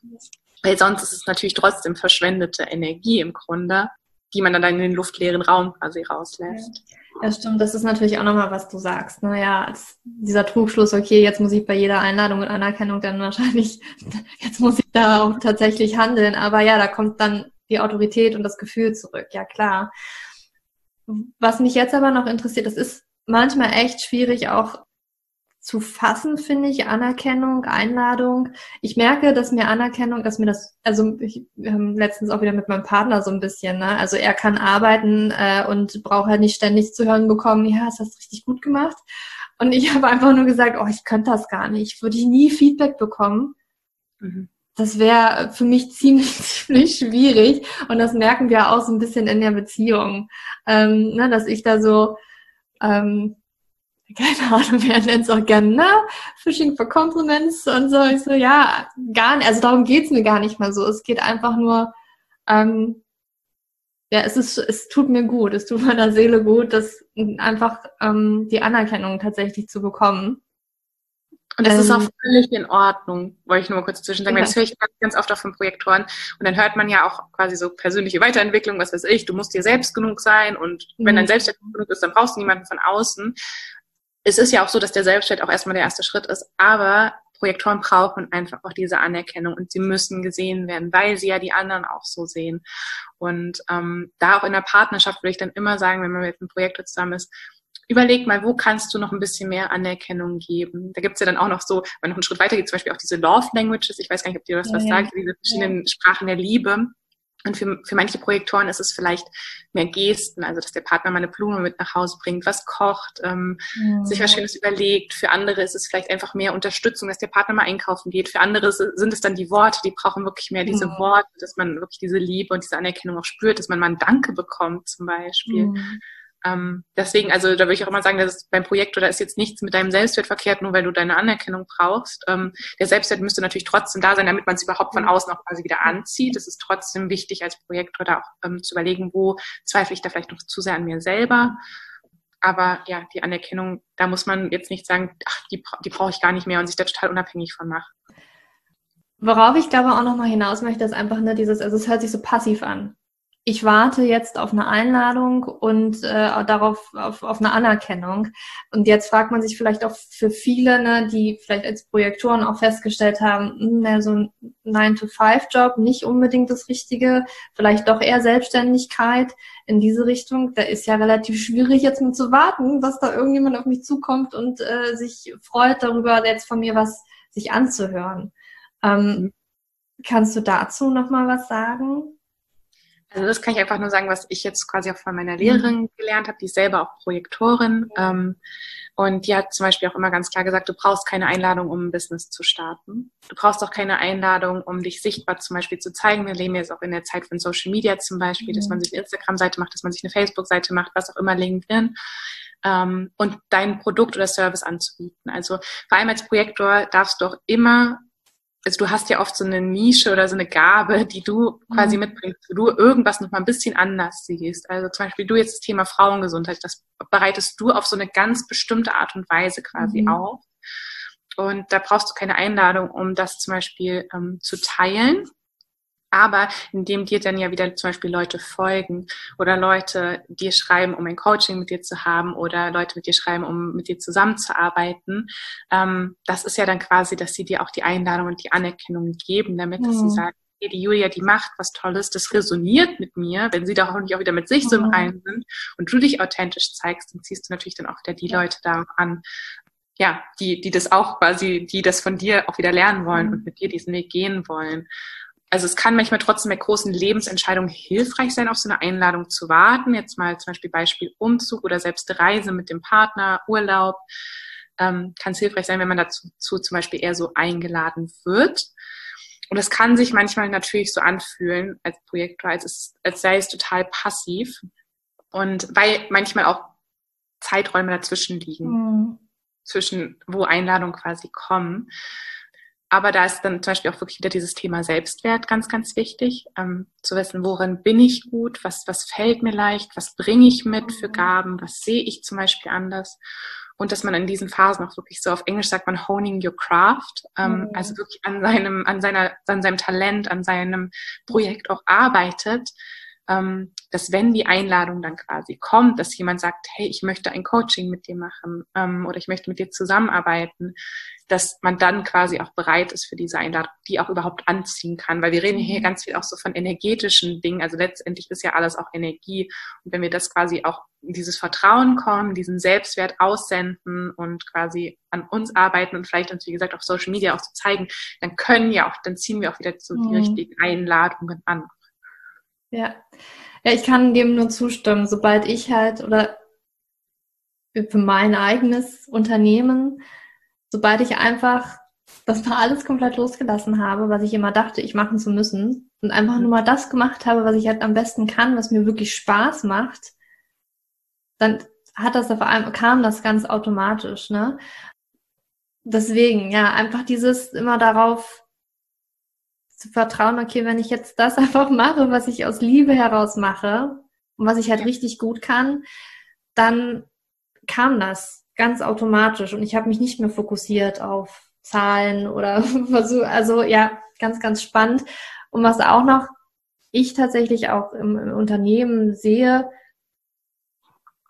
Weil sonst ist es natürlich trotzdem verschwendete Energie im Grunde, die man dann in den luftleeren Raum quasi rauslässt. Ja, stimmt. Das ist natürlich auch nochmal, was du sagst. Naja, ne? dieser Trugschluss, okay, jetzt muss ich bei jeder Einladung und Anerkennung dann wahrscheinlich, (laughs) jetzt muss ich da auch tatsächlich handeln. Aber ja, da kommt dann die Autorität und das Gefühl zurück. Ja, klar. Was mich jetzt aber noch interessiert, das ist manchmal echt schwierig auch zu fassen, finde ich, Anerkennung, Einladung. Ich merke, dass mir Anerkennung, dass mir das, also ich, haben letztens auch wieder mit meinem Partner so ein bisschen, ne? Also er kann arbeiten äh, und braucht halt nicht ständig zu hören bekommen, ja, hast das richtig gut gemacht. Und ich (laughs) habe einfach nur gesagt, oh, ich könnte das gar nicht. Würde ich nie Feedback bekommen. Mhm das wäre für mich ziemlich, (laughs) ziemlich schwierig. Und das merken wir auch so ein bisschen in der Beziehung. Ähm, ne, dass ich da so, ähm, keine Ahnung, wer nennt es auch gerne, na, Fishing for Compliments und so. Ich so, ja, gar nicht, also darum geht's mir gar nicht mal so. Es geht einfach nur, ähm, ja, es ist, es tut mir gut, es tut meiner Seele gut, das einfach ähm, die Anerkennung tatsächlich zu bekommen. Und das ähm, ist auch ähm, völlig in Ordnung, wollte ich nur mal kurz zwischen sagen. Ja. Das höre ich ganz, ganz oft auch von Projektoren. Und dann hört man ja auch quasi so persönliche Weiterentwicklung, was weiß ich, du musst dir selbst genug sein und mhm. wenn dein Selbstwert genug ist, dann brauchst du niemanden von außen. Es ist ja auch so, dass der Selbstwert auch erstmal der erste Schritt ist, aber Projektoren brauchen einfach auch diese Anerkennung und sie müssen gesehen werden, weil sie ja die anderen auch so sehen. Und ähm, da auch in der Partnerschaft würde ich dann immer sagen, wenn man mit einem Projektor zusammen ist, überleg mal, wo kannst du noch ein bisschen mehr Anerkennung geben? Da gibt es ja dann auch noch so, wenn noch einen Schritt weiter geht, zum Beispiel auch diese Love Languages, ich weiß gar nicht, ob dir das ja, was ja. sagt, diese verschiedenen ja. Sprachen der Liebe. Und für, für manche Projektoren ist es vielleicht mehr Gesten, also dass der Partner mal eine Blume mit nach Hause bringt, was kocht, ähm, mhm. sich was Schönes überlegt. Für andere ist es vielleicht einfach mehr Unterstützung, dass der Partner mal einkaufen geht. Für andere sind es dann die Worte, die brauchen wirklich mehr diese mhm. Worte, dass man wirklich diese Liebe und diese Anerkennung auch spürt, dass man mal ein Danke bekommt zum Beispiel. Mhm. Ähm, deswegen, also da würde ich auch immer sagen, dass beim Projekt oder ist jetzt nichts mit deinem Selbstwert verkehrt, nur weil du deine Anerkennung brauchst. Ähm, der Selbstwert müsste natürlich trotzdem da sein, damit man es überhaupt von außen auch quasi wieder anzieht. Es ist trotzdem wichtig als Projektor da auch ähm, zu überlegen, wo zweifle ich da vielleicht noch zu sehr an mir selber. Aber ja, die Anerkennung, da muss man jetzt nicht sagen, ach, die, die brauche ich gar nicht mehr und sich da total unabhängig von machen. Worauf ich glaube auch nochmal hinaus möchte, ist einfach ne, dieses, also es hört sich so passiv an ich warte jetzt auf eine Einladung und äh, darauf auf, auf eine Anerkennung. Und jetzt fragt man sich vielleicht auch für viele, ne, die vielleicht als Projektoren auch festgestellt haben, mh, hm, so ein 9-to-5-Job nicht unbedingt das Richtige, vielleicht doch eher Selbstständigkeit in diese Richtung. Da ist ja relativ schwierig jetzt mit zu warten, dass da irgendjemand auf mich zukommt und äh, sich freut darüber, jetzt von mir was sich anzuhören. Ähm, mhm. kannst du dazu noch mal was sagen? Also das kann ich einfach nur sagen, was ich jetzt quasi auch von meiner Lehrerin mhm. gelernt habe. Die ist selber auch Projektorin. Ähm, und die hat zum Beispiel auch immer ganz klar gesagt, du brauchst keine Einladung, um ein Business zu starten. Du brauchst auch keine Einladung, um dich sichtbar zum Beispiel zu zeigen. Wir leben jetzt auch in der Zeit von Social Media zum Beispiel, mhm. dass man sich eine Instagram-Seite macht, dass man sich eine Facebook-Seite macht, was auch immer LinkedIn. Ähm, und dein Produkt oder Service anzubieten. Also vor allem als Projektor darfst du auch immer also du hast ja oft so eine Nische oder so eine Gabe, die du quasi mhm. mitbringst, wo du irgendwas noch mal ein bisschen anders siehst. Also zum Beispiel du jetzt das Thema Frauengesundheit, das bereitest du auf so eine ganz bestimmte Art und Weise quasi mhm. auf. Und da brauchst du keine Einladung, um das zum Beispiel ähm, zu teilen, aber indem dir dann ja wieder zum Beispiel Leute folgen oder Leute dir schreiben, um ein Coaching mit dir zu haben oder Leute mit dir schreiben, um mit dir zusammenzuarbeiten, ähm, das ist ja dann quasi, dass sie dir auch die Einladung und die Anerkennung geben, damit mhm. sie sagen, hey, die Julia, die macht was Tolles, das resoniert mit mir, wenn sie da hoffentlich auch wieder mit sich mhm. so im mhm. Reinen sind und du dich authentisch zeigst, dann ziehst du natürlich dann auch wieder die Leute da an, ja, die, die das auch quasi, die das von dir auch wieder lernen wollen mhm. und mit dir diesen Weg gehen wollen also es kann manchmal trotzdem bei großen Lebensentscheidungen hilfreich sein, auf so eine Einladung zu warten. Jetzt mal zum Beispiel Beispiel Umzug oder selbst Reise mit dem Partner, Urlaub. Ähm, kann es hilfreich sein, wenn man dazu zu, zum Beispiel eher so eingeladen wird. Und es kann sich manchmal natürlich so anfühlen als Projektor, als, es, als sei es total passiv. Und weil manchmal auch Zeiträume dazwischen liegen, mhm. zwischen wo Einladungen quasi kommen. Aber da ist dann zum Beispiel auch wirklich wieder dieses Thema Selbstwert ganz, ganz wichtig, ähm, zu wissen, worin bin ich gut, was, was fällt mir leicht, was bringe ich mit für mhm. Gaben, was sehe ich zum Beispiel anders. Und dass man in diesen Phasen auch wirklich so auf Englisch sagt man honing your craft, ähm, mhm. also wirklich an seinem, an seiner, an seinem Talent, an seinem Projekt auch arbeitet, ähm, dass wenn die Einladung dann quasi kommt, dass jemand sagt, hey, ich möchte ein Coaching mit dir machen ähm, oder ich möchte mit dir zusammenarbeiten, dass man dann quasi auch bereit ist für diese Einladung, die auch überhaupt anziehen kann. Weil wir reden hier mhm. ganz viel auch so von energetischen Dingen. Also letztendlich ist ja alles auch Energie. Und wenn wir das quasi auch in dieses Vertrauen kommen, diesen Selbstwert aussenden und quasi an uns arbeiten und vielleicht uns, wie gesagt, auf Social Media auch zu zeigen, dann können ja auch, dann ziehen wir auch wieder so die mhm. richtigen Einladungen an. Ja. Ja, ich kann dem nur zustimmen. Sobald ich halt oder für mein eigenes Unternehmen, sobald ich einfach das mal alles komplett losgelassen habe, was ich immer dachte, ich machen zu müssen und einfach nur mal das gemacht habe, was ich halt am besten kann, was mir wirklich Spaß macht, dann hat das auf einmal, kam das ganz automatisch, ne? Deswegen, ja, einfach dieses immer darauf zu vertrauen, okay, wenn ich jetzt das (laughs) einfach mache, was ich aus Liebe heraus mache und was ich halt richtig gut kann, dann kam das ganz automatisch und ich habe mich nicht mehr fokussiert auf Zahlen oder (laughs) versuch, also ja, ganz, ganz spannend. Und was auch noch ich tatsächlich auch im, im Unternehmen sehe,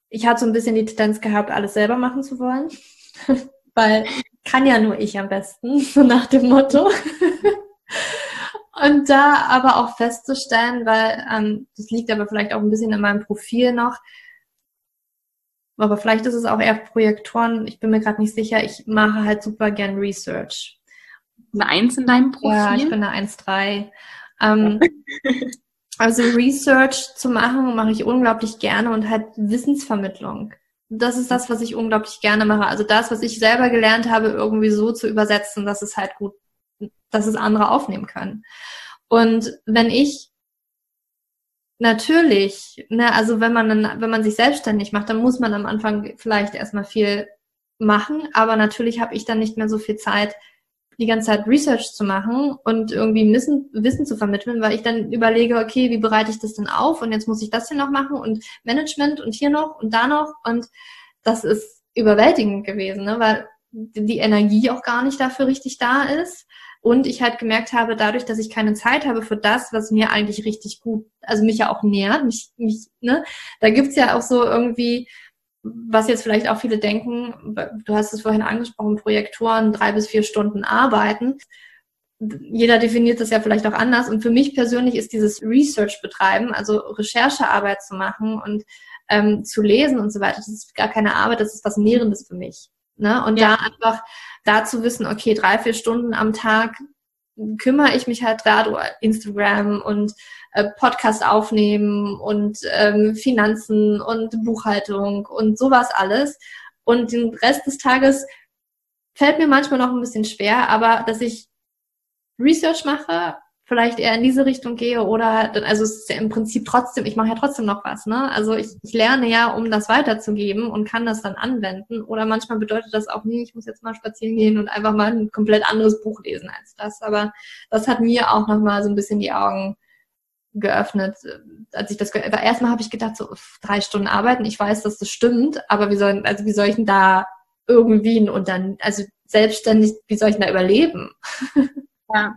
ich hatte so ein bisschen die Tendenz gehabt, alles selber machen zu wollen, (laughs) weil kann ja nur ich am besten, so nach dem Motto. Und da aber auch festzustellen, weil ähm, das liegt aber vielleicht auch ein bisschen in meinem Profil noch, aber vielleicht ist es auch eher Projektoren, ich bin mir gerade nicht sicher, ich mache halt super gern Research. Eine Eins in deinem Profil? Ja, ich bin eine 1,3. Ähm, (laughs) Also Research zu machen, mache ich unglaublich gerne und halt Wissensvermittlung. Das ist das, was ich unglaublich gerne mache. Also das, was ich selber gelernt habe, irgendwie so zu übersetzen, dass es halt gut, dass es andere aufnehmen können. Und wenn ich natürlich, ne, also wenn man dann, wenn man sich selbstständig macht, dann muss man am Anfang vielleicht erstmal viel machen, aber natürlich habe ich dann nicht mehr so viel Zeit, die ganze Zeit Research zu machen und irgendwie Wissen, Wissen zu vermitteln, weil ich dann überlege, okay, wie bereite ich das denn auf und jetzt muss ich das hier noch machen und Management und hier noch und da noch und das ist überwältigend gewesen, ne? weil die Energie auch gar nicht dafür richtig da ist und ich halt gemerkt habe, dadurch, dass ich keine Zeit habe für das, was mir eigentlich richtig gut, also mich ja auch nährt, mich, mich, ne, da gibt's ja auch so irgendwie was jetzt vielleicht auch viele denken, du hast es vorhin angesprochen, Projektoren drei bis vier Stunden arbeiten. Jeder definiert das ja vielleicht auch anders. Und für mich persönlich ist dieses Research betreiben, also Recherchearbeit zu machen und ähm, zu lesen und so weiter, das ist gar keine Arbeit, das ist was Nährendes für mich. Ne? Und ja. da einfach da zu wissen, okay, drei, vier Stunden am Tag kümmere ich mich halt gerade Instagram und äh, Podcast aufnehmen und ähm, Finanzen und Buchhaltung und sowas alles. Und den Rest des Tages fällt mir manchmal noch ein bisschen schwer, aber dass ich Research mache, vielleicht eher in diese Richtung gehe oder also es ist ja im Prinzip trotzdem, ich mache ja trotzdem noch was, ne? Also ich, ich lerne ja, um das weiterzugeben und kann das dann anwenden. Oder manchmal bedeutet das auch nie, ich muss jetzt mal spazieren gehen und einfach mal ein komplett anderes Buch lesen als das. Aber das hat mir auch nochmal so ein bisschen die Augen geöffnet, als ich das weil erstmal habe ich gedacht so drei Stunden arbeiten ich weiß dass das stimmt aber wie soll also wie soll ich denn da irgendwie und dann also selbstständig wie soll ich denn da überleben (laughs) ja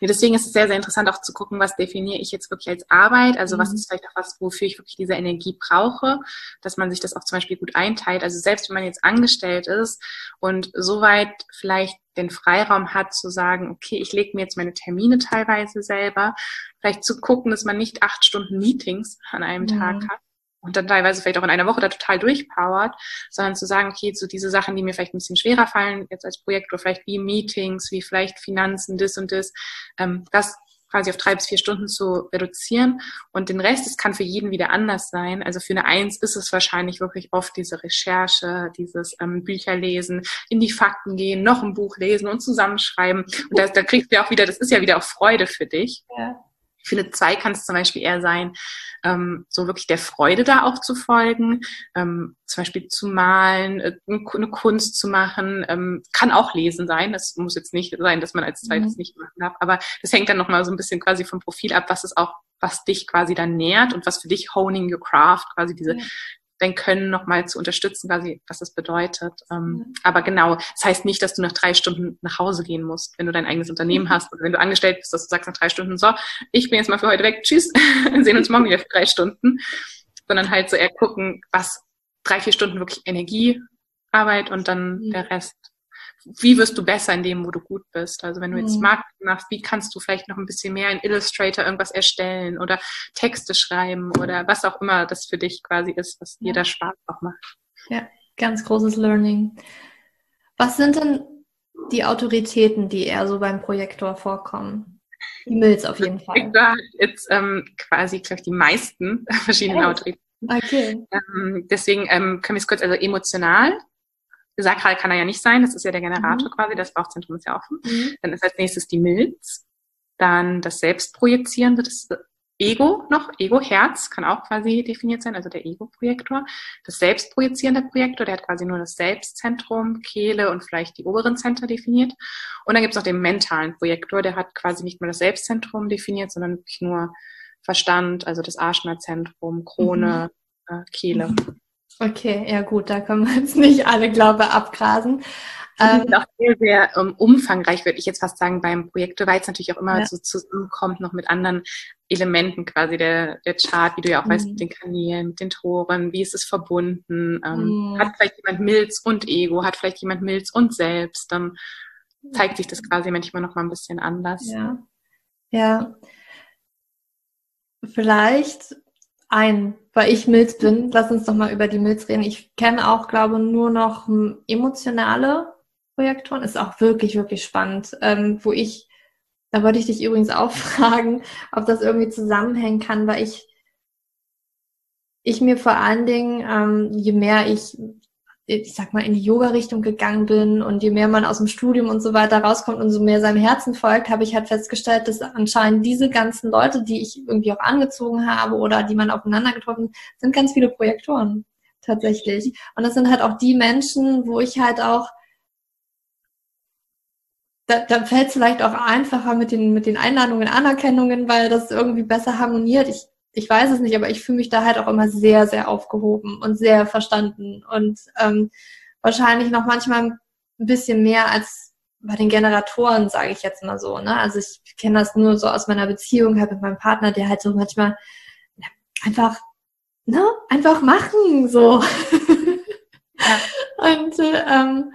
Nee, deswegen ist es sehr, sehr interessant auch zu gucken, was definiere ich jetzt wirklich als Arbeit, also mhm. was ist vielleicht auch was, wofür ich wirklich diese Energie brauche, dass man sich das auch zum Beispiel gut einteilt. Also selbst wenn man jetzt angestellt ist und soweit vielleicht den Freiraum hat zu sagen, okay, ich lege mir jetzt meine Termine teilweise selber, vielleicht zu gucken, dass man nicht acht Stunden Meetings an einem mhm. Tag hat, und dann teilweise vielleicht auch in einer Woche da total durchpowert, sondern zu sagen, okay, so diese Sachen, die mir vielleicht ein bisschen schwerer fallen, jetzt als Projekt oder vielleicht wie Meetings, wie vielleicht Finanzen, das und das, ähm, das quasi auf drei bis vier Stunden zu reduzieren. Und den Rest, das kann für jeden wieder anders sein. Also für eine Eins ist es wahrscheinlich wirklich oft diese Recherche, dieses ähm, Bücher lesen, in die Fakten gehen, noch ein Buch lesen und zusammenschreiben. Und da, da kriegst du ja auch wieder, das ist ja wieder auch Freude für dich. Ja. Ich finde, zwei kann es zum Beispiel eher sein, ähm, so wirklich der Freude da auch zu folgen, ähm, zum Beispiel zu malen, äh, eine Kunst zu machen, ähm, kann auch lesen sein. Das muss jetzt nicht sein, dass man als zweites mhm. nicht machen darf, aber das hängt dann nochmal so ein bisschen quasi vom Profil ab, was es auch was dich quasi dann nährt und was für dich Honing Your Craft, quasi diese ja dein Können nochmal zu unterstützen, quasi, was das bedeutet. Ähm, mhm. Aber genau, das heißt nicht, dass du nach drei Stunden nach Hause gehen musst, wenn du dein eigenes Unternehmen mhm. hast oder wenn du angestellt bist, dass du sagst nach drei Stunden, so, ich bin jetzt mal für heute weg, tschüss, (laughs) sehen uns morgen wieder für drei Stunden, sondern halt so eher gucken, was drei, vier Stunden wirklich Energiearbeit und dann mhm. der Rest wie wirst du besser in dem, wo du gut bist? Also wenn du jetzt mhm. Marketing machst, wie kannst du vielleicht noch ein bisschen mehr in Illustrator irgendwas erstellen oder Texte schreiben oder was auch immer das für dich quasi ist, was dir da Spaß auch macht. Ja, ganz großes Learning. Was sind denn die Autoritäten, die eher so beim Projektor vorkommen? Die Mills auf jeden Fall. Projektor hat jetzt ähm, quasi, glaube ich, die meisten (laughs) verschiedenen hey. Autoritäten. Okay. Ähm, deswegen ähm, können wir es kurz, also emotional Sakral kann er ja nicht sein, das ist ja der Generator mhm. quasi, das Bauchzentrum ist ja offen. Mhm. Dann ist als nächstes die Milz, dann das Selbstprojizierende, das Ego noch, Ego-Herz kann auch quasi definiert sein, also der Ego-Projektor. Das selbstprojizierende Projektor, der hat quasi nur das Selbstzentrum, Kehle und vielleicht die oberen Zentren definiert. Und dann gibt es noch den mentalen Projektor, der hat quasi nicht mehr das Selbstzentrum definiert, sondern wirklich nur Verstand, also das Arschnerzentrum, Krone, mhm. äh, Kehle. Okay, ja gut, da können wir jetzt nicht alle Glaube abgrasen. Ähm, auch sehr, sehr um, umfangreich, würde ich jetzt fast sagen, beim Projekt, weil es natürlich auch immer ja. so zusammenkommt, noch mit anderen Elementen quasi der, der Chart, wie du ja auch mhm. weißt, mit den Kanälen, mit den Toren, wie ist es verbunden, ähm, mhm. hat vielleicht jemand Milz und Ego, hat vielleicht jemand Milz und Selbst, dann zeigt sich das quasi manchmal noch mal ein bisschen anders. Ja, ja. Vielleicht ein, weil ich Milz bin. Lass uns doch mal über die Milz reden. Ich kenne auch, glaube nur noch emotionale Projektoren. Ist auch wirklich, wirklich spannend, ähm, wo ich da wollte ich dich übrigens auch (laughs) fragen, ob das irgendwie zusammenhängen kann, weil ich, ich mir vor allen Dingen, ähm, je mehr ich, ich sag mal, in die Yoga-Richtung gegangen bin und je mehr man aus dem Studium und so weiter rauskommt und so mehr seinem Herzen folgt, habe ich halt festgestellt, dass anscheinend diese ganzen Leute, die ich irgendwie auch angezogen habe oder die man aufeinander getroffen, sind ganz viele Projektoren tatsächlich. Und das sind halt auch die Menschen, wo ich halt auch da, da fällt es vielleicht auch einfacher mit den, mit den Einladungen, Anerkennungen, weil das irgendwie besser harmoniert. Ich, ich weiß es nicht, aber ich fühle mich da halt auch immer sehr, sehr aufgehoben und sehr verstanden und ähm, wahrscheinlich noch manchmal ein bisschen mehr als bei den Generatoren, sage ich jetzt mal so. Ne? Also ich kenne das nur so aus meiner Beziehung halt mit meinem Partner, der halt so manchmal einfach, ne, einfach machen so. Ja. (laughs) und äh, ähm,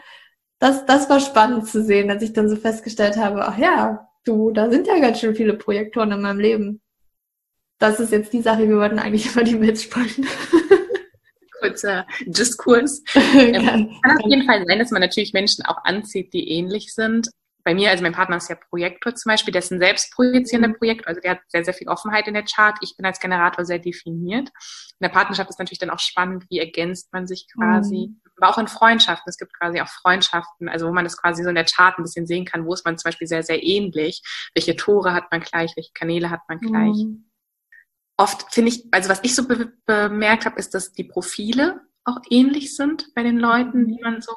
das, das war spannend zu sehen, als ich dann so festgestellt habe, ach ja, du, da sind ja ganz schön viele Projektoren in meinem Leben. Das ist jetzt die Sache, wir wollten eigentlich (laughs) über die Mails sprechen. (laughs) Kurzer Diskurs. (laughs) ähm, kann auf jeden Fall sein, dass man natürlich Menschen auch anzieht, die ähnlich sind bei mir, also mein Partner ist ja Projektor zum Beispiel, der ist ein selbstprojizierender mhm. Projekt, also der hat sehr, sehr viel Offenheit in der Chart. Ich bin als Generator sehr definiert. In der Partnerschaft ist natürlich dann auch spannend, wie ergänzt man sich quasi. Mhm. Aber auch in Freundschaften. Es gibt quasi auch Freundschaften, also wo man das quasi so in der Chart ein bisschen sehen kann, wo ist man zum Beispiel sehr, sehr ähnlich. Welche Tore hat man gleich, welche Kanäle hat man gleich. Mhm. Oft finde ich, also was ich so be bemerkt habe, ist, dass die Profile auch ähnlich sind bei den Leuten, die man so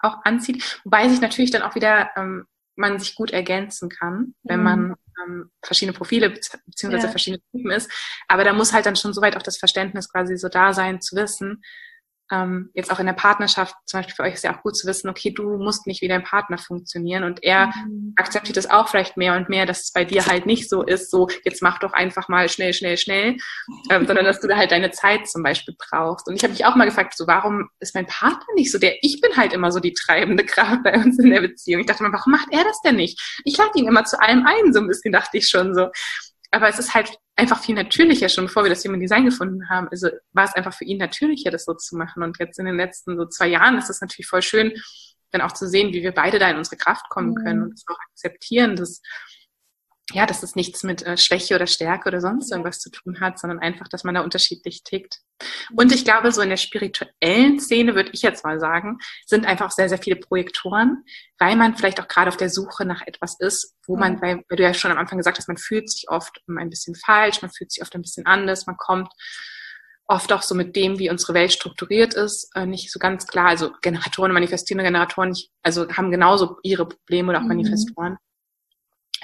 auch anzieht. Wobei sich natürlich dann auch wieder ähm, man sich gut ergänzen kann, wenn mhm. man ähm, verschiedene Profile beziehungsweise ja. verschiedene Typen ist. Aber da muss halt dann schon soweit auch das Verständnis quasi so da sein, zu wissen, ähm, jetzt auch in der Partnerschaft, zum Beispiel für euch ist ja auch gut zu wissen, okay, du musst nicht wie dein Partner funktionieren und er mhm. akzeptiert es auch vielleicht mehr und mehr, dass es bei dir halt nicht so ist, so jetzt mach doch einfach mal schnell, schnell, schnell, ähm, sondern dass du da halt deine Zeit zum Beispiel brauchst. Und ich habe mich auch mal gefragt, so warum ist mein Partner nicht so der? Ich bin halt immer so die treibende Kraft bei uns in der Beziehung. Ich dachte mir, warum macht er das denn nicht? Ich lade ihn immer zu allem ein, so ein bisschen dachte ich schon so aber es ist halt einfach viel natürlicher, schon bevor wir das Human Design gefunden haben. Also war es einfach für ihn natürlicher, das so zu machen. Und jetzt in den letzten so zwei Jahren ist es natürlich voll schön, dann auch zu sehen, wie wir beide da in unsere Kraft kommen können mhm. und das auch akzeptieren, dass ja, dass es nichts mit äh, Schwäche oder Stärke oder sonst irgendwas zu tun hat, sondern einfach, dass man da unterschiedlich tickt. Und ich glaube, so in der spirituellen Szene, würde ich jetzt mal sagen, sind einfach sehr, sehr viele Projektoren, weil man vielleicht auch gerade auf der Suche nach etwas ist, wo man, weil, weil du ja schon am Anfang gesagt hast, man fühlt sich oft ein bisschen falsch, man fühlt sich oft ein bisschen anders, man kommt oft auch so mit dem, wie unsere Welt strukturiert ist, äh, nicht so ganz klar. Also Generatoren, manifestierende Generatoren, also haben genauso ihre Probleme oder auch mhm.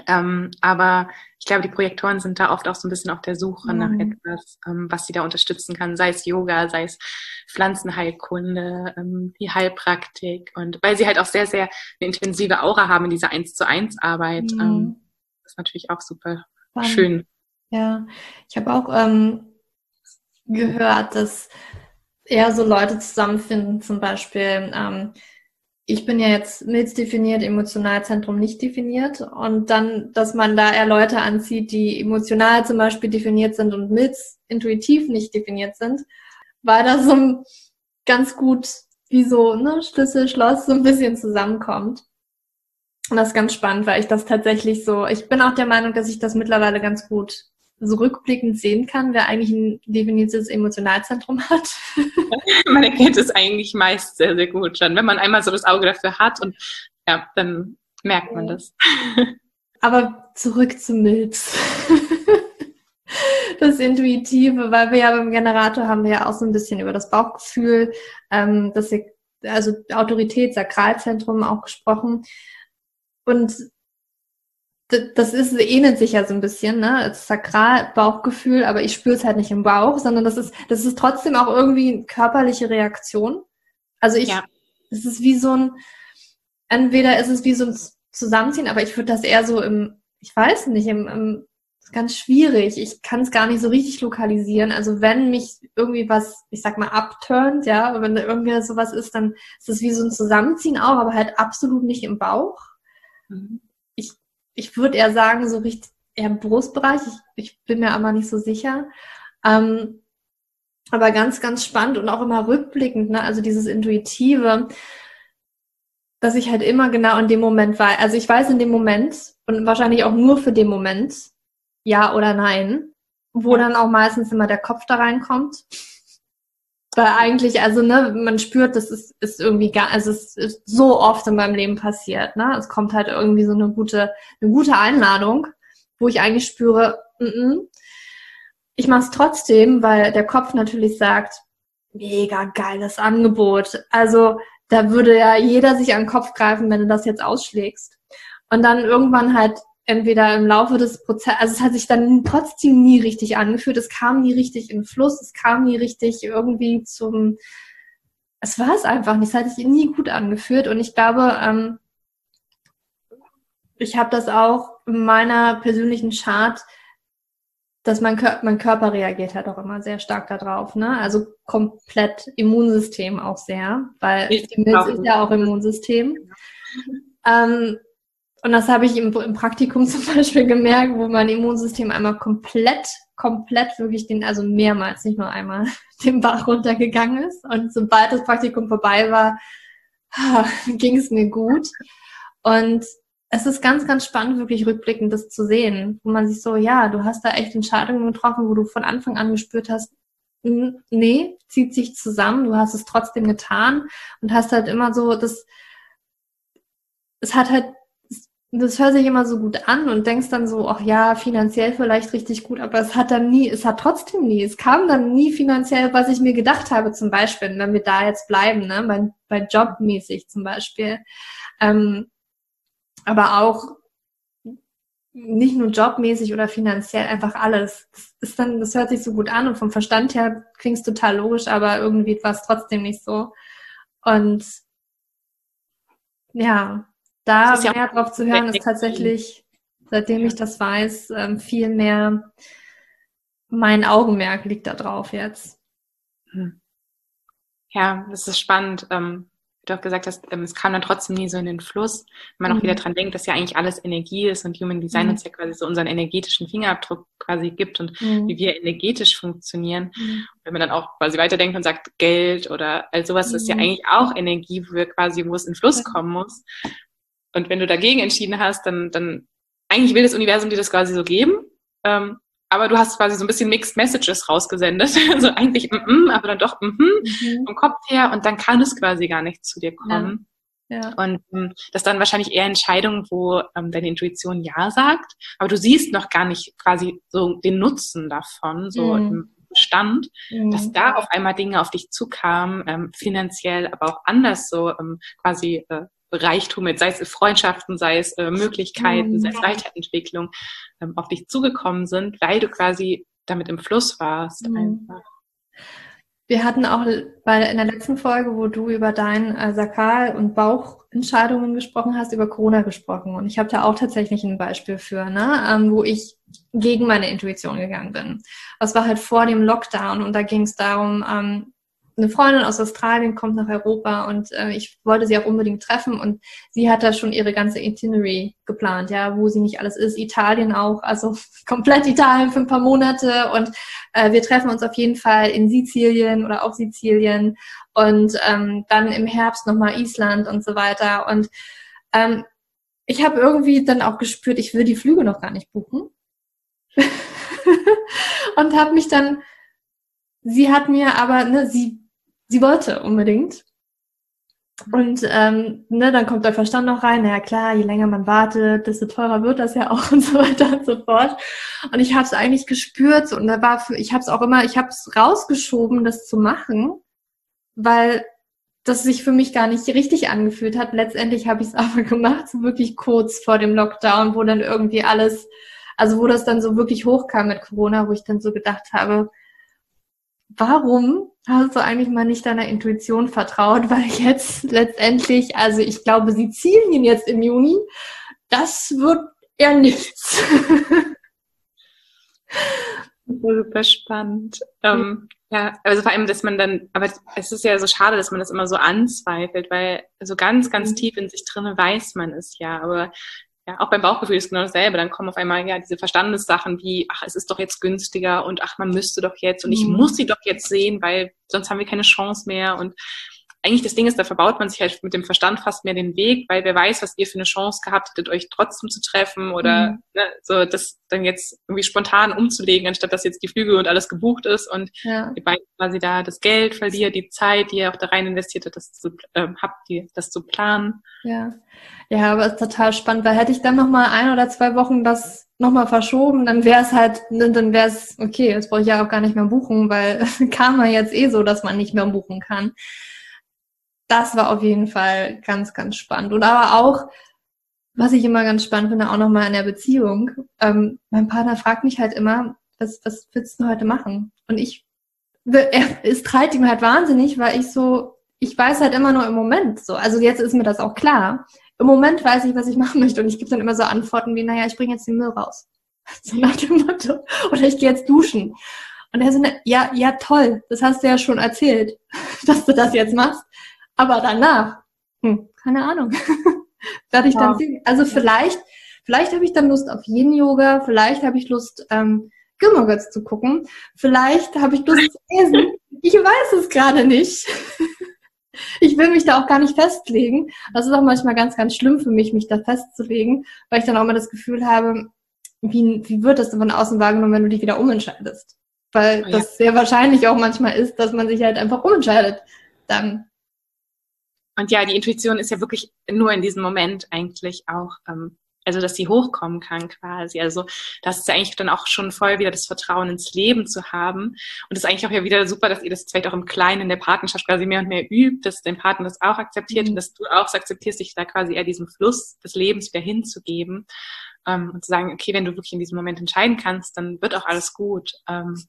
Ähm, aber ich glaube, die Projektoren sind da oft auch so ein bisschen auf der Suche mhm. nach etwas, ähm, was sie da unterstützen kann, sei es Yoga, sei es Pflanzenheilkunde, ähm, die Heilpraktik und weil sie halt auch sehr, sehr eine intensive Aura haben in dieser Eins zu eins Arbeit. Mhm. Ähm, ist natürlich auch super Spannend. schön. Ja, ich habe auch ähm, gehört, dass eher so Leute zusammenfinden, zum Beispiel ähm, ich bin ja jetzt Milz definiert, Emotionalzentrum nicht definiert. Und dann, dass man da eher Leute anzieht, die emotional zum Beispiel definiert sind und Milz intuitiv nicht definiert sind, weil das so ganz gut wie so ne, Schlüssel, Schloss so ein bisschen zusammenkommt. Und das ist ganz spannend, weil ich das tatsächlich so, ich bin auch der Meinung, dass ich das mittlerweile ganz gut so rückblickend sehen kann, wer eigentlich ein definiertes Emotionalzentrum hat. (laughs) man erkennt es eigentlich meist sehr, sehr gut schon. Wenn man einmal so das Auge dafür hat und ja, dann merkt man das. (laughs) Aber zurück zu Milz. (laughs) das Intuitive, weil wir ja beim Generator haben wir ja auch so ein bisschen über das Bauchgefühl, ähm, das also Autorität, Sakralzentrum auch gesprochen. Und das ist, ähnelt sich ja so ein bisschen, ne? Das Sakral-Bauchgefühl, aber ich spüre es halt nicht im Bauch, sondern das ist, das ist trotzdem auch irgendwie eine körperliche Reaktion. Also ich, ja. es ist wie so ein, entweder ist es wie so ein Zusammenziehen, aber ich würde das eher so im, ich weiß nicht, im, im ganz schwierig. Ich kann es gar nicht so richtig lokalisieren. Also wenn mich irgendwie was, ich sag mal, abturnt, ja, wenn da irgendwie sowas ist, dann ist es wie so ein Zusammenziehen auch, aber halt absolut nicht im Bauch. Mhm ich würde eher sagen, so richtig eher Brustbereich. Ich, ich bin mir aber nicht so sicher. Ähm, aber ganz, ganz spannend und auch immer rückblickend, ne? also dieses Intuitive, dass ich halt immer genau in dem Moment war. Also ich weiß in dem Moment, und wahrscheinlich auch nur für den Moment, ja oder nein, wo dann auch meistens immer der Kopf da reinkommt. Weil eigentlich, also ne, man spürt, das ist, ist irgendwie gar, also es ist so oft in meinem Leben passiert, ne? Es kommt halt irgendwie so eine gute, eine gute Einladung, wo ich eigentlich spüre, mm -mm, ich mache es trotzdem, weil der Kopf natürlich sagt, mega geiles Angebot. Also da würde ja jeder sich an den Kopf greifen, wenn du das jetzt ausschlägst. Und dann irgendwann halt entweder im Laufe des Prozesses, also es hat sich dann trotzdem nie richtig angefühlt, es kam nie richtig in Fluss, es kam nie richtig irgendwie zum, es war es einfach nicht, es hat sich nie gut angefühlt. Und ich glaube, ähm, ich habe das auch in meiner persönlichen Chart, dass mein, Kör mein Körper reagiert halt auch immer sehr stark darauf, ne? Also komplett Immunsystem auch sehr, weil ich die Milz ist ja auch Immunsystem. Ähm, und das habe ich im, im, Praktikum (laughs) zum Beispiel gemerkt, wo mein Immunsystem einmal komplett, komplett wirklich den, also mehrmals, nicht nur einmal, (laughs) den Bach runtergegangen ist. Und sobald das Praktikum vorbei war, (laughs) ging es mir gut. Und es ist ganz, ganz spannend, wirklich rückblickend das zu sehen, wo man sich so, ja, du hast da echt Entscheidungen getroffen, wo du von Anfang an gespürt hast, nee, zieht sich zusammen, du hast es trotzdem getan und hast halt immer so das, es hat halt das hört sich immer so gut an und denkst dann so, ach ja, finanziell vielleicht richtig gut, aber es hat dann nie, es hat trotzdem nie, es kam dann nie finanziell, was ich mir gedacht habe, zum Beispiel, wenn wir da jetzt bleiben, ne, bei, bei Jobmäßig zum Beispiel. Ähm, aber auch nicht nur jobmäßig oder finanziell, einfach alles. Das ist dann, das hört sich so gut an und vom Verstand her klingt es total logisch, aber irgendwie war es trotzdem nicht so. Und ja, da ja mehr drauf zu hören, ist tatsächlich, seitdem ich das weiß, ähm, viel mehr mein Augenmerk liegt da drauf jetzt. Hm. Ja, das ist spannend. Ähm, du auch gesagt hast, ähm, es kam dann trotzdem nie so in den Fluss. Wenn man mhm. auch wieder dran denkt, dass ja eigentlich alles Energie ist und Human Design mhm. uns ja quasi so unseren energetischen Fingerabdruck quasi gibt und mhm. wie wir energetisch funktionieren. Mhm. Wenn man dann auch quasi weiterdenkt und sagt, Geld oder all sowas ist ja mhm. eigentlich auch Energie, wo wir quasi, wo es in Fluss kommen muss. Und wenn du dagegen entschieden hast, dann, dann eigentlich will das Universum dir das quasi so geben. Ähm, aber du hast quasi so ein bisschen Mixed Messages rausgesendet. (laughs) Also eigentlich mm, -mm aber dann doch mm -hmm, vom Kopf her und dann kann es quasi gar nicht zu dir kommen. Ja. ja. Und ähm, das dann wahrscheinlich eher Entscheidungen, wo ähm, deine Intuition Ja sagt, aber du siehst noch gar nicht quasi so den Nutzen davon, so mhm. im Bestand, mhm. dass da auf einmal Dinge auf dich zukamen, ähm, finanziell, aber auch anders so ähm, quasi äh, Reichtum mit, sei es Freundschaften, sei es äh, Möglichkeiten, mhm. sei es Weiterentwicklung, ähm, auf dich zugekommen sind, weil du quasi damit im Fluss warst. Mhm. Wir hatten auch bei, in der letzten Folge, wo du über dein äh, Sakral- und Bauchentscheidungen gesprochen hast, über Corona gesprochen. Und ich habe da auch tatsächlich ein Beispiel für, ne? Ähm, wo ich gegen meine Intuition gegangen bin. Das war halt vor dem Lockdown und da ging es darum, ähm, eine Freundin aus Australien kommt nach Europa und äh, ich wollte sie auch unbedingt treffen und sie hat da schon ihre ganze Itinerary geplant, ja, wo sie nicht alles ist. Italien auch, also (laughs) komplett Italien für ein paar Monate und äh, wir treffen uns auf jeden Fall in Sizilien oder auf Sizilien und ähm, dann im Herbst nochmal Island und so weiter und ähm, ich habe irgendwie dann auch gespürt, ich will die Flüge noch gar nicht buchen (laughs) und habe mich dann sie hat mir aber, ne, sie sie wollte unbedingt. Und ähm, ne, dann kommt der Verstand noch rein, naja klar, je länger man wartet, desto teurer wird das ja auch (laughs) und so weiter und so fort. Und ich habe es eigentlich gespürt und da war für, ich habe es auch immer, ich habe es rausgeschoben, das zu machen, weil das sich für mich gar nicht richtig angefühlt hat. Letztendlich habe ich es (laughs) aber gemacht, so wirklich kurz vor dem Lockdown, wo dann irgendwie alles, also wo das dann so wirklich hochkam mit Corona, wo ich dann so gedacht habe, warum hast du eigentlich mal nicht deiner Intuition vertraut? Weil jetzt letztendlich, also ich glaube, sie zielen ihn jetzt im Juni. Das wird eher nichts. (laughs) Super spannend. Ähm, ja, also vor allem, dass man dann, aber es ist ja so schade, dass man das immer so anzweifelt, weil so ganz, ganz mhm. tief in sich drinne weiß man es ja. Aber ja, auch beim Bauchgefühl ist genau dasselbe. Dann kommen auf einmal ja diese Verstandessachen wie, ach, es ist doch jetzt günstiger und ach, man müsste doch jetzt und ich mhm. muss sie doch jetzt sehen, weil sonst haben wir keine Chance mehr. Und eigentlich das Ding ist, da verbaut man sich halt mit dem Verstand fast mehr den Weg, weil wer weiß, was ihr für eine Chance gehabt hättet, euch trotzdem zu treffen oder mhm. ne, so das dann jetzt irgendwie spontan umzulegen, anstatt dass jetzt die Flüge und alles gebucht ist und ja. ihr beide quasi da das Geld verliert, die Zeit, die ihr auch da rein investiert habt, das zu, äh, habt, die, das zu planen. Ja. Ja, aber es ist total spannend, weil hätte ich dann nochmal ein oder zwei Wochen das nochmal verschoben, dann wäre es halt, dann wäre es, okay, jetzt brauche ich ja auch gar nicht mehr buchen, weil (laughs) kam ja jetzt eh so, dass man nicht mehr buchen kann. Das war auf jeden Fall ganz, ganz spannend. Und aber auch, was ich immer ganz spannend finde, auch nochmal in der Beziehung. Ähm, mein Partner fragt mich halt immer, was, was willst du heute machen? Und ich, er, es treibt ihm halt wahnsinnig, weil ich so, ich weiß halt immer nur im Moment so. Also jetzt ist mir das auch klar im Moment weiß ich, was ich (laughs) machen möchte. Und ich gebe dann immer so Antworten wie, naja, ich bringe jetzt den Müll raus. (laughs) So nach dem Motto. Oder ich gehe jetzt duschen. Und er so, ja, ja, toll, das hast du ja schon erzählt, (laughs) dass du das jetzt machst. Aber danach, hm, keine Ahnung, (laughs) werde ich wow. dann sehen. Also vielleicht, vielleicht habe ich dann Lust auf Yin-Yoga, vielleicht habe ich Lust, ähm, Gilmore Girls zu gucken, vielleicht habe ich Lust zu lesen. (laughs) Ich weiß es gerade nicht (laughs) ich will mich da auch gar nicht festlegen. Das ist auch manchmal ganz, ganz schlimm für mich, mich da festzulegen, weil ich dann auch immer das Gefühl habe, wie, wie wird das von außen wahrgenommen, wenn du dich wieder umentscheidest? Weil ja. das sehr wahrscheinlich auch manchmal ist, dass man sich halt einfach umentscheidet. Dann. Und ja, die Intuition ist ja wirklich nur in diesem Moment eigentlich auch ähm, also dass sie hochkommen kann quasi. Also das ist ja eigentlich dann auch schon voll wieder das Vertrauen ins Leben zu haben. Und das ist eigentlich auch ja wieder super, dass ihr das vielleicht auch im Kleinen in der Partnerschaft quasi mehr und mehr übt, dass dein Partner das auch akzeptiert mhm. und dass du auch akzeptierst, dich da quasi eher diesem Fluss des Lebens wieder hinzugeben. Ähm, und zu sagen, okay, wenn du wirklich in diesem Moment entscheiden kannst, dann wird auch alles gut. Ähm,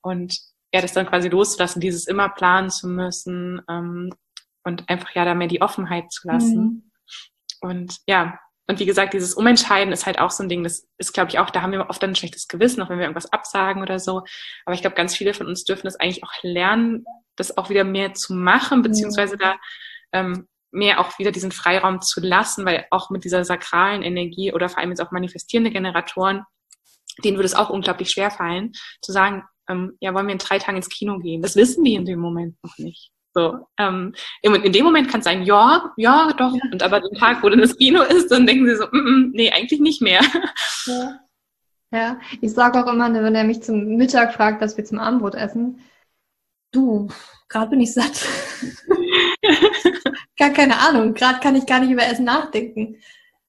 und ja, das dann quasi loszulassen, dieses immer planen zu müssen ähm, und einfach ja da mehr die Offenheit zu lassen. Mhm. Und ja, und wie gesagt, dieses Umentscheiden ist halt auch so ein Ding, das ist, glaube ich, auch, da haben wir oft dann ein schlechtes Gewissen, auch wenn wir irgendwas absagen oder so. Aber ich glaube, ganz viele von uns dürfen das eigentlich auch lernen, das auch wieder mehr zu machen, beziehungsweise da ähm, mehr auch wieder diesen Freiraum zu lassen, weil auch mit dieser sakralen Energie oder vor allem jetzt auch manifestierende Generatoren, denen würde es auch unglaublich schwer fallen, zu sagen, ähm, ja, wollen wir in drei Tagen ins Kino gehen? Das wissen die in dem Moment noch nicht. So, ähm, in dem Moment kann es sein, ja, ja, doch. Und aber den Tag, wo dann das Kino ist, dann denken sie so, mm, mm, nee, eigentlich nicht mehr. Ja, ja. ich sage auch immer, wenn er mich zum Mittag fragt, dass wir zum Abendbrot essen, du, gerade bin ich satt. (laughs) gar keine Ahnung, gerade kann ich gar nicht über Essen nachdenken.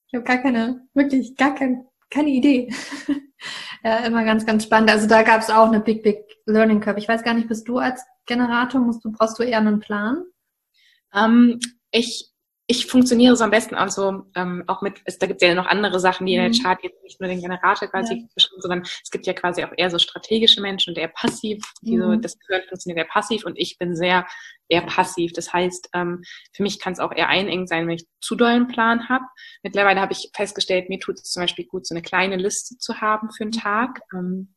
Ich habe gar keine, wirklich gar kein, keine Idee. (laughs) ja, immer ganz, ganz spannend. Also da gab es auch eine Big, Big Learning Curve. Ich weiß gar nicht, bist du als Generator? Musst du, brauchst du eher einen Plan? Ähm, ich, ich funktioniere so am besten also ähm, auch mit, es, da gibt es ja noch andere Sachen, die mhm. in der Chart jetzt nicht nur den Generator quasi ja. beschreiben, sondern es gibt ja quasi auch eher so strategische Menschen und eher passiv, die mhm. so, das Gehirn funktioniert eher passiv und ich bin sehr eher passiv. Das heißt, ähm, für mich kann es auch eher einengt sein, wenn ich zu dollen Plan habe. Mittlerweile habe ich festgestellt, mir tut es zum Beispiel gut, so eine kleine Liste zu haben für einen mhm. Tag. Ähm,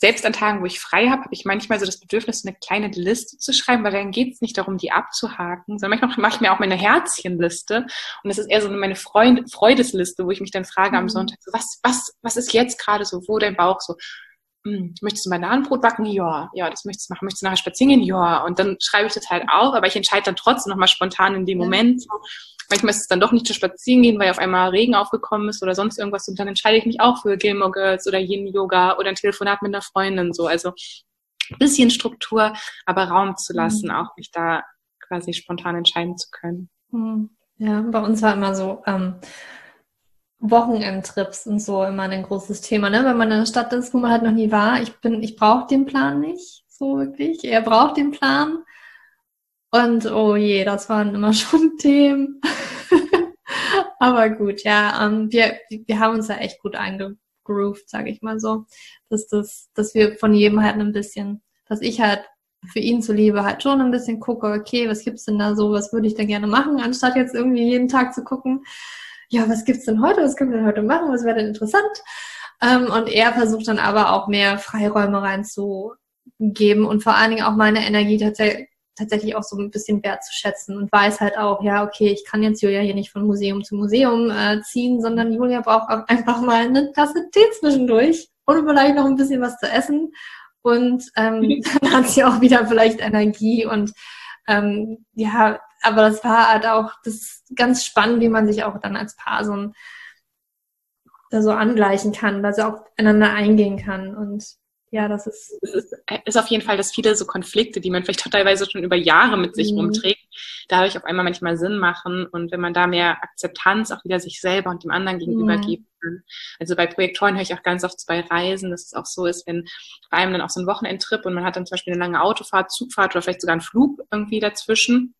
selbst an Tagen, wo ich frei habe, habe ich manchmal so das Bedürfnis, eine kleine Liste zu schreiben, weil dann geht es nicht darum, die abzuhaken, sondern manchmal mache ich mir auch meine Herzchenliste und das ist eher so meine Freund Freudesliste, wo ich mich dann frage am mhm. Sonntag, so, was, was, was ist jetzt gerade so, wo dein Bauch so, möchtest du Bananenbrot backen? Ja, ja, das möchtest du machen. Möchtest du nachher spazieren gehen? Ja. Und dann schreibe ich das halt auf, aber ich entscheide dann trotzdem nochmal spontan in dem Moment, so, Manchmal ist es dann doch nicht zu spazieren gehen, weil auf einmal Regen aufgekommen ist oder sonst irgendwas. Und dann entscheide ich mich auch für Gilmore Girls oder Yin Yoga oder ein Telefonat mit einer Freundin. So, also bisschen Struktur, aber Raum zu lassen, mhm. auch mich da quasi spontan entscheiden zu können. Mhm. Ja, bei uns war immer so ähm, Wochenendtrips und so immer ein großes Thema, ne? Wenn man in einer Stadt ist, wo man halt noch nie war. Ich bin, ich brauche den Plan nicht, so wirklich. Er braucht den Plan. Und oh je, das waren immer (laughs) schon Themen. (laughs) Aber gut, ja, ähm, wir, wir haben uns ja echt gut eingegroovt, sage ich mal so. Dass, das, dass wir von jedem halt ein bisschen, dass ich halt für ihn zuliebe halt schon ein bisschen gucke, okay, was gibt's denn da so, was würde ich denn gerne machen, anstatt jetzt irgendwie jeden Tag zu gucken, ja, was gibt's denn heute, was können wir denn heute machen, was wäre denn interessant? Ähm, und er versucht dann aber auch mehr Freiräume reinzugeben und vor allen Dingen auch meine Energie tatsächlich tatsächlich auch so ein bisschen wertzuschätzen und weiß halt auch, ja, okay, ich kann jetzt Julia hier nicht von Museum zu Museum äh, ziehen, sondern Julia braucht auch einfach mal eine Tasse Tee zwischendurch und vielleicht noch ein bisschen was zu essen. Und ähm, (laughs) dann hat sie auch wieder vielleicht Energie und ähm, ja, aber das war halt auch das ganz spannend, wie man sich auch dann als Paar so, ein, so angleichen kann, dass er auch einander eingehen kann und ja, das ist. Es ist, ist auf jeden Fall, dass viele so Konflikte, die man vielleicht teilweise schon über Jahre mit sich mhm. rumträgt, dadurch auf einmal manchmal Sinn machen. Und wenn man da mehr Akzeptanz auch wieder sich selber und dem anderen gegenüber mhm. kann. Also bei Projektoren höre ich auch ganz oft bei Reisen, dass es auch so ist, wenn bei einem dann auch so ein Wochenendtrip und man hat dann zum Beispiel eine lange Autofahrt, Zugfahrt oder vielleicht sogar einen Flug irgendwie dazwischen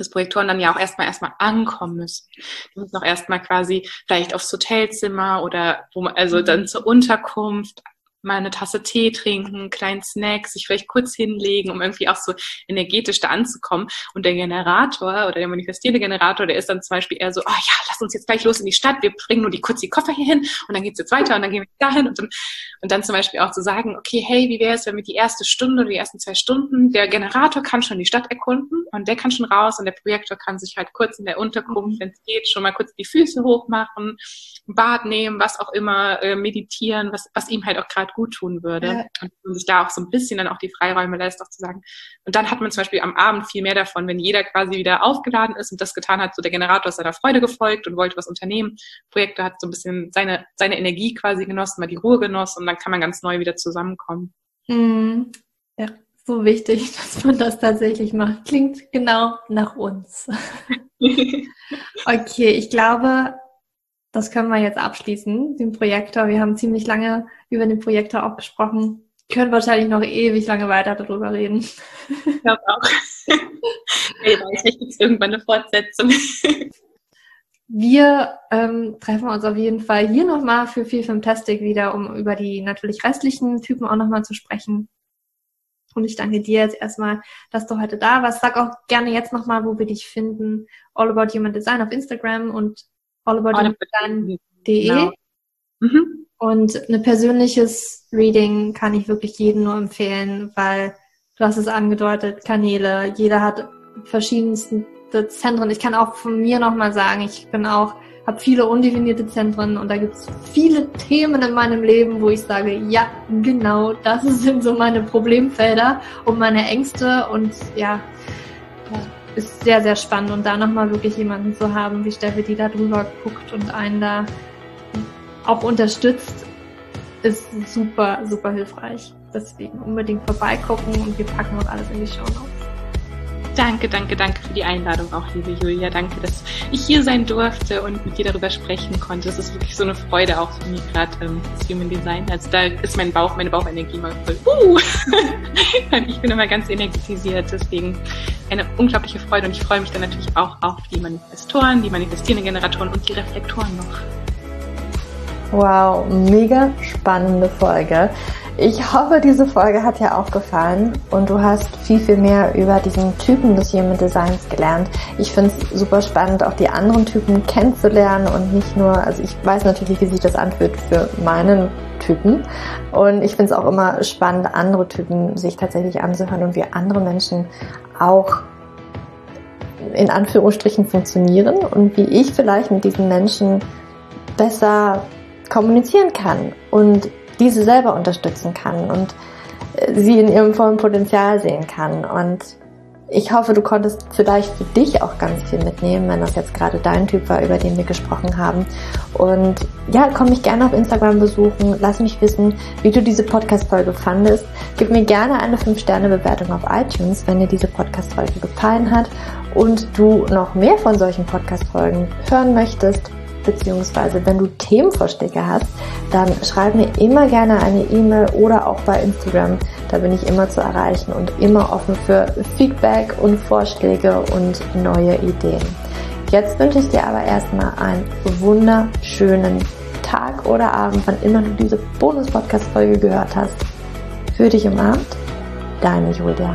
dass Projektoren dann ja auch erstmal erstmal ankommen müssen. Die müssen auch erstmal quasi vielleicht aufs Hotelzimmer oder wo man, also dann zur Unterkunft mal eine Tasse Tee trinken, kleinen Snack, sich vielleicht kurz hinlegen, um irgendwie auch so energetisch da anzukommen. Und der Generator oder der manifestierende Generator, der ist dann zum Beispiel eher so, oh ja, lass uns jetzt gleich los in die Stadt, wir bringen nur die kurz die Koffer hier hin und dann geht's jetzt weiter und dann gehen wir dahin und dann, und dann zum Beispiel auch zu sagen, okay, hey, wie wäre es, wenn wir die erste Stunde oder die ersten zwei Stunden, der Generator kann schon die Stadt erkunden und der kann schon raus und der Projektor kann sich halt kurz in der Unterkunft, mhm. wenn es geht, schon mal kurz die Füße hochmachen, Bad nehmen, was auch immer, äh, meditieren, was, was ihm halt auch gerade gut tun würde. Ja. Und man sich da auch so ein bisschen dann auch die Freiräume lässt, auch zu sagen. Und dann hat man zum Beispiel am Abend viel mehr davon, wenn jeder quasi wieder aufgeladen ist und das getan hat, so der Generator ist seiner Freude gefolgt und wollte was unternehmen. Projektor hat so ein bisschen seine, seine Energie quasi genossen, mal die Ruhe genossen und dann kann man ganz neu wieder zusammenkommen. Mhm. Ja, so wichtig, (laughs) dass man das tatsächlich macht. Klingt genau nach uns. (laughs) okay, ich glaube, das können wir jetzt abschließen, den Projektor. Wir haben ziemlich lange über den Projektor auch gesprochen. Wir können wahrscheinlich noch ewig lange weiter darüber reden. Ich glaube auch. Vielleicht gibt es irgendwann eine Fortsetzung. Wir ähm, treffen uns auf jeden Fall hier nochmal für viel Fantastic wieder, um über die natürlich restlichen Typen auch nochmal zu sprechen. Und ich danke dir jetzt erstmal, dass du heute da warst. Sag auch gerne jetzt nochmal, wo wir dich finden. All About Human Design auf Instagram und allaboutdesign.de. Genau. Mhm. Und ein persönliches Reading kann ich wirklich jedem nur empfehlen, weil du hast es angedeutet, Kanäle, jeder hat verschiedenste Zentren. Ich kann auch von mir nochmal sagen, ich bin auch, habe viele undefinierte Zentren und da gibt es viele Themen in meinem Leben, wo ich sage, ja, genau, das sind so meine Problemfelder und meine Ängste und ja, ist sehr, sehr spannend und da nochmal wirklich jemanden zu haben, wie Steffi, die da drüber guckt und einen da auch unterstützt, ist super, super hilfreich. Deswegen unbedingt vorbeigucken und wir packen uns alles in die Show Notes. Danke, danke, danke für die Einladung auch, liebe Julia. Danke, dass ich hier sein durfte und mit dir darüber sprechen konnte. Es ist wirklich so eine Freude auch für mich gerade ähm, das Human Design. Also da ist mein Bauch, meine Bauchenergie mal voll. Uh! (laughs) ich bin immer ganz energetisiert. Deswegen eine unglaubliche Freude und ich freue mich dann natürlich auch auf die Manifestoren, die manifestierenden Generatoren und die Reflektoren noch. Wow, mega spannende Folge. Ich hoffe, diese Folge hat dir auch gefallen und du hast viel, viel mehr über diesen Typen des Human Designs gelernt. Ich finde es super spannend, auch die anderen Typen kennenzulernen und nicht nur, also ich weiß natürlich, wie sich das anfühlt für meinen Typen und ich finde es auch immer spannend, andere Typen sich tatsächlich anzuhören und wie andere Menschen auch in Anführungsstrichen funktionieren und wie ich vielleicht mit diesen Menschen besser kommunizieren kann und diese selber unterstützen kann und äh, sie in ihrem vollen Potenzial sehen kann. Und ich hoffe, du konntest vielleicht für dich auch ganz viel mitnehmen, wenn das jetzt gerade dein Typ war, über den wir gesprochen haben. Und ja, komm mich gerne auf Instagram besuchen. Lass mich wissen, wie du diese Podcast-Folge fandest. Gib mir gerne eine 5-Sterne-Bewertung auf iTunes, wenn dir diese Podcast-Folge gefallen hat und du noch mehr von solchen Podcast-Folgen hören möchtest beziehungsweise wenn du Themenvorschläge hast, dann schreib mir immer gerne eine E-Mail oder auch bei Instagram. Da bin ich immer zu erreichen und immer offen für Feedback und Vorschläge und neue Ideen. Jetzt wünsche ich dir aber erstmal einen wunderschönen Tag oder Abend, wann immer du diese Bonus-Podcast-Folge gehört hast. Für dich umarmt, deine Julia.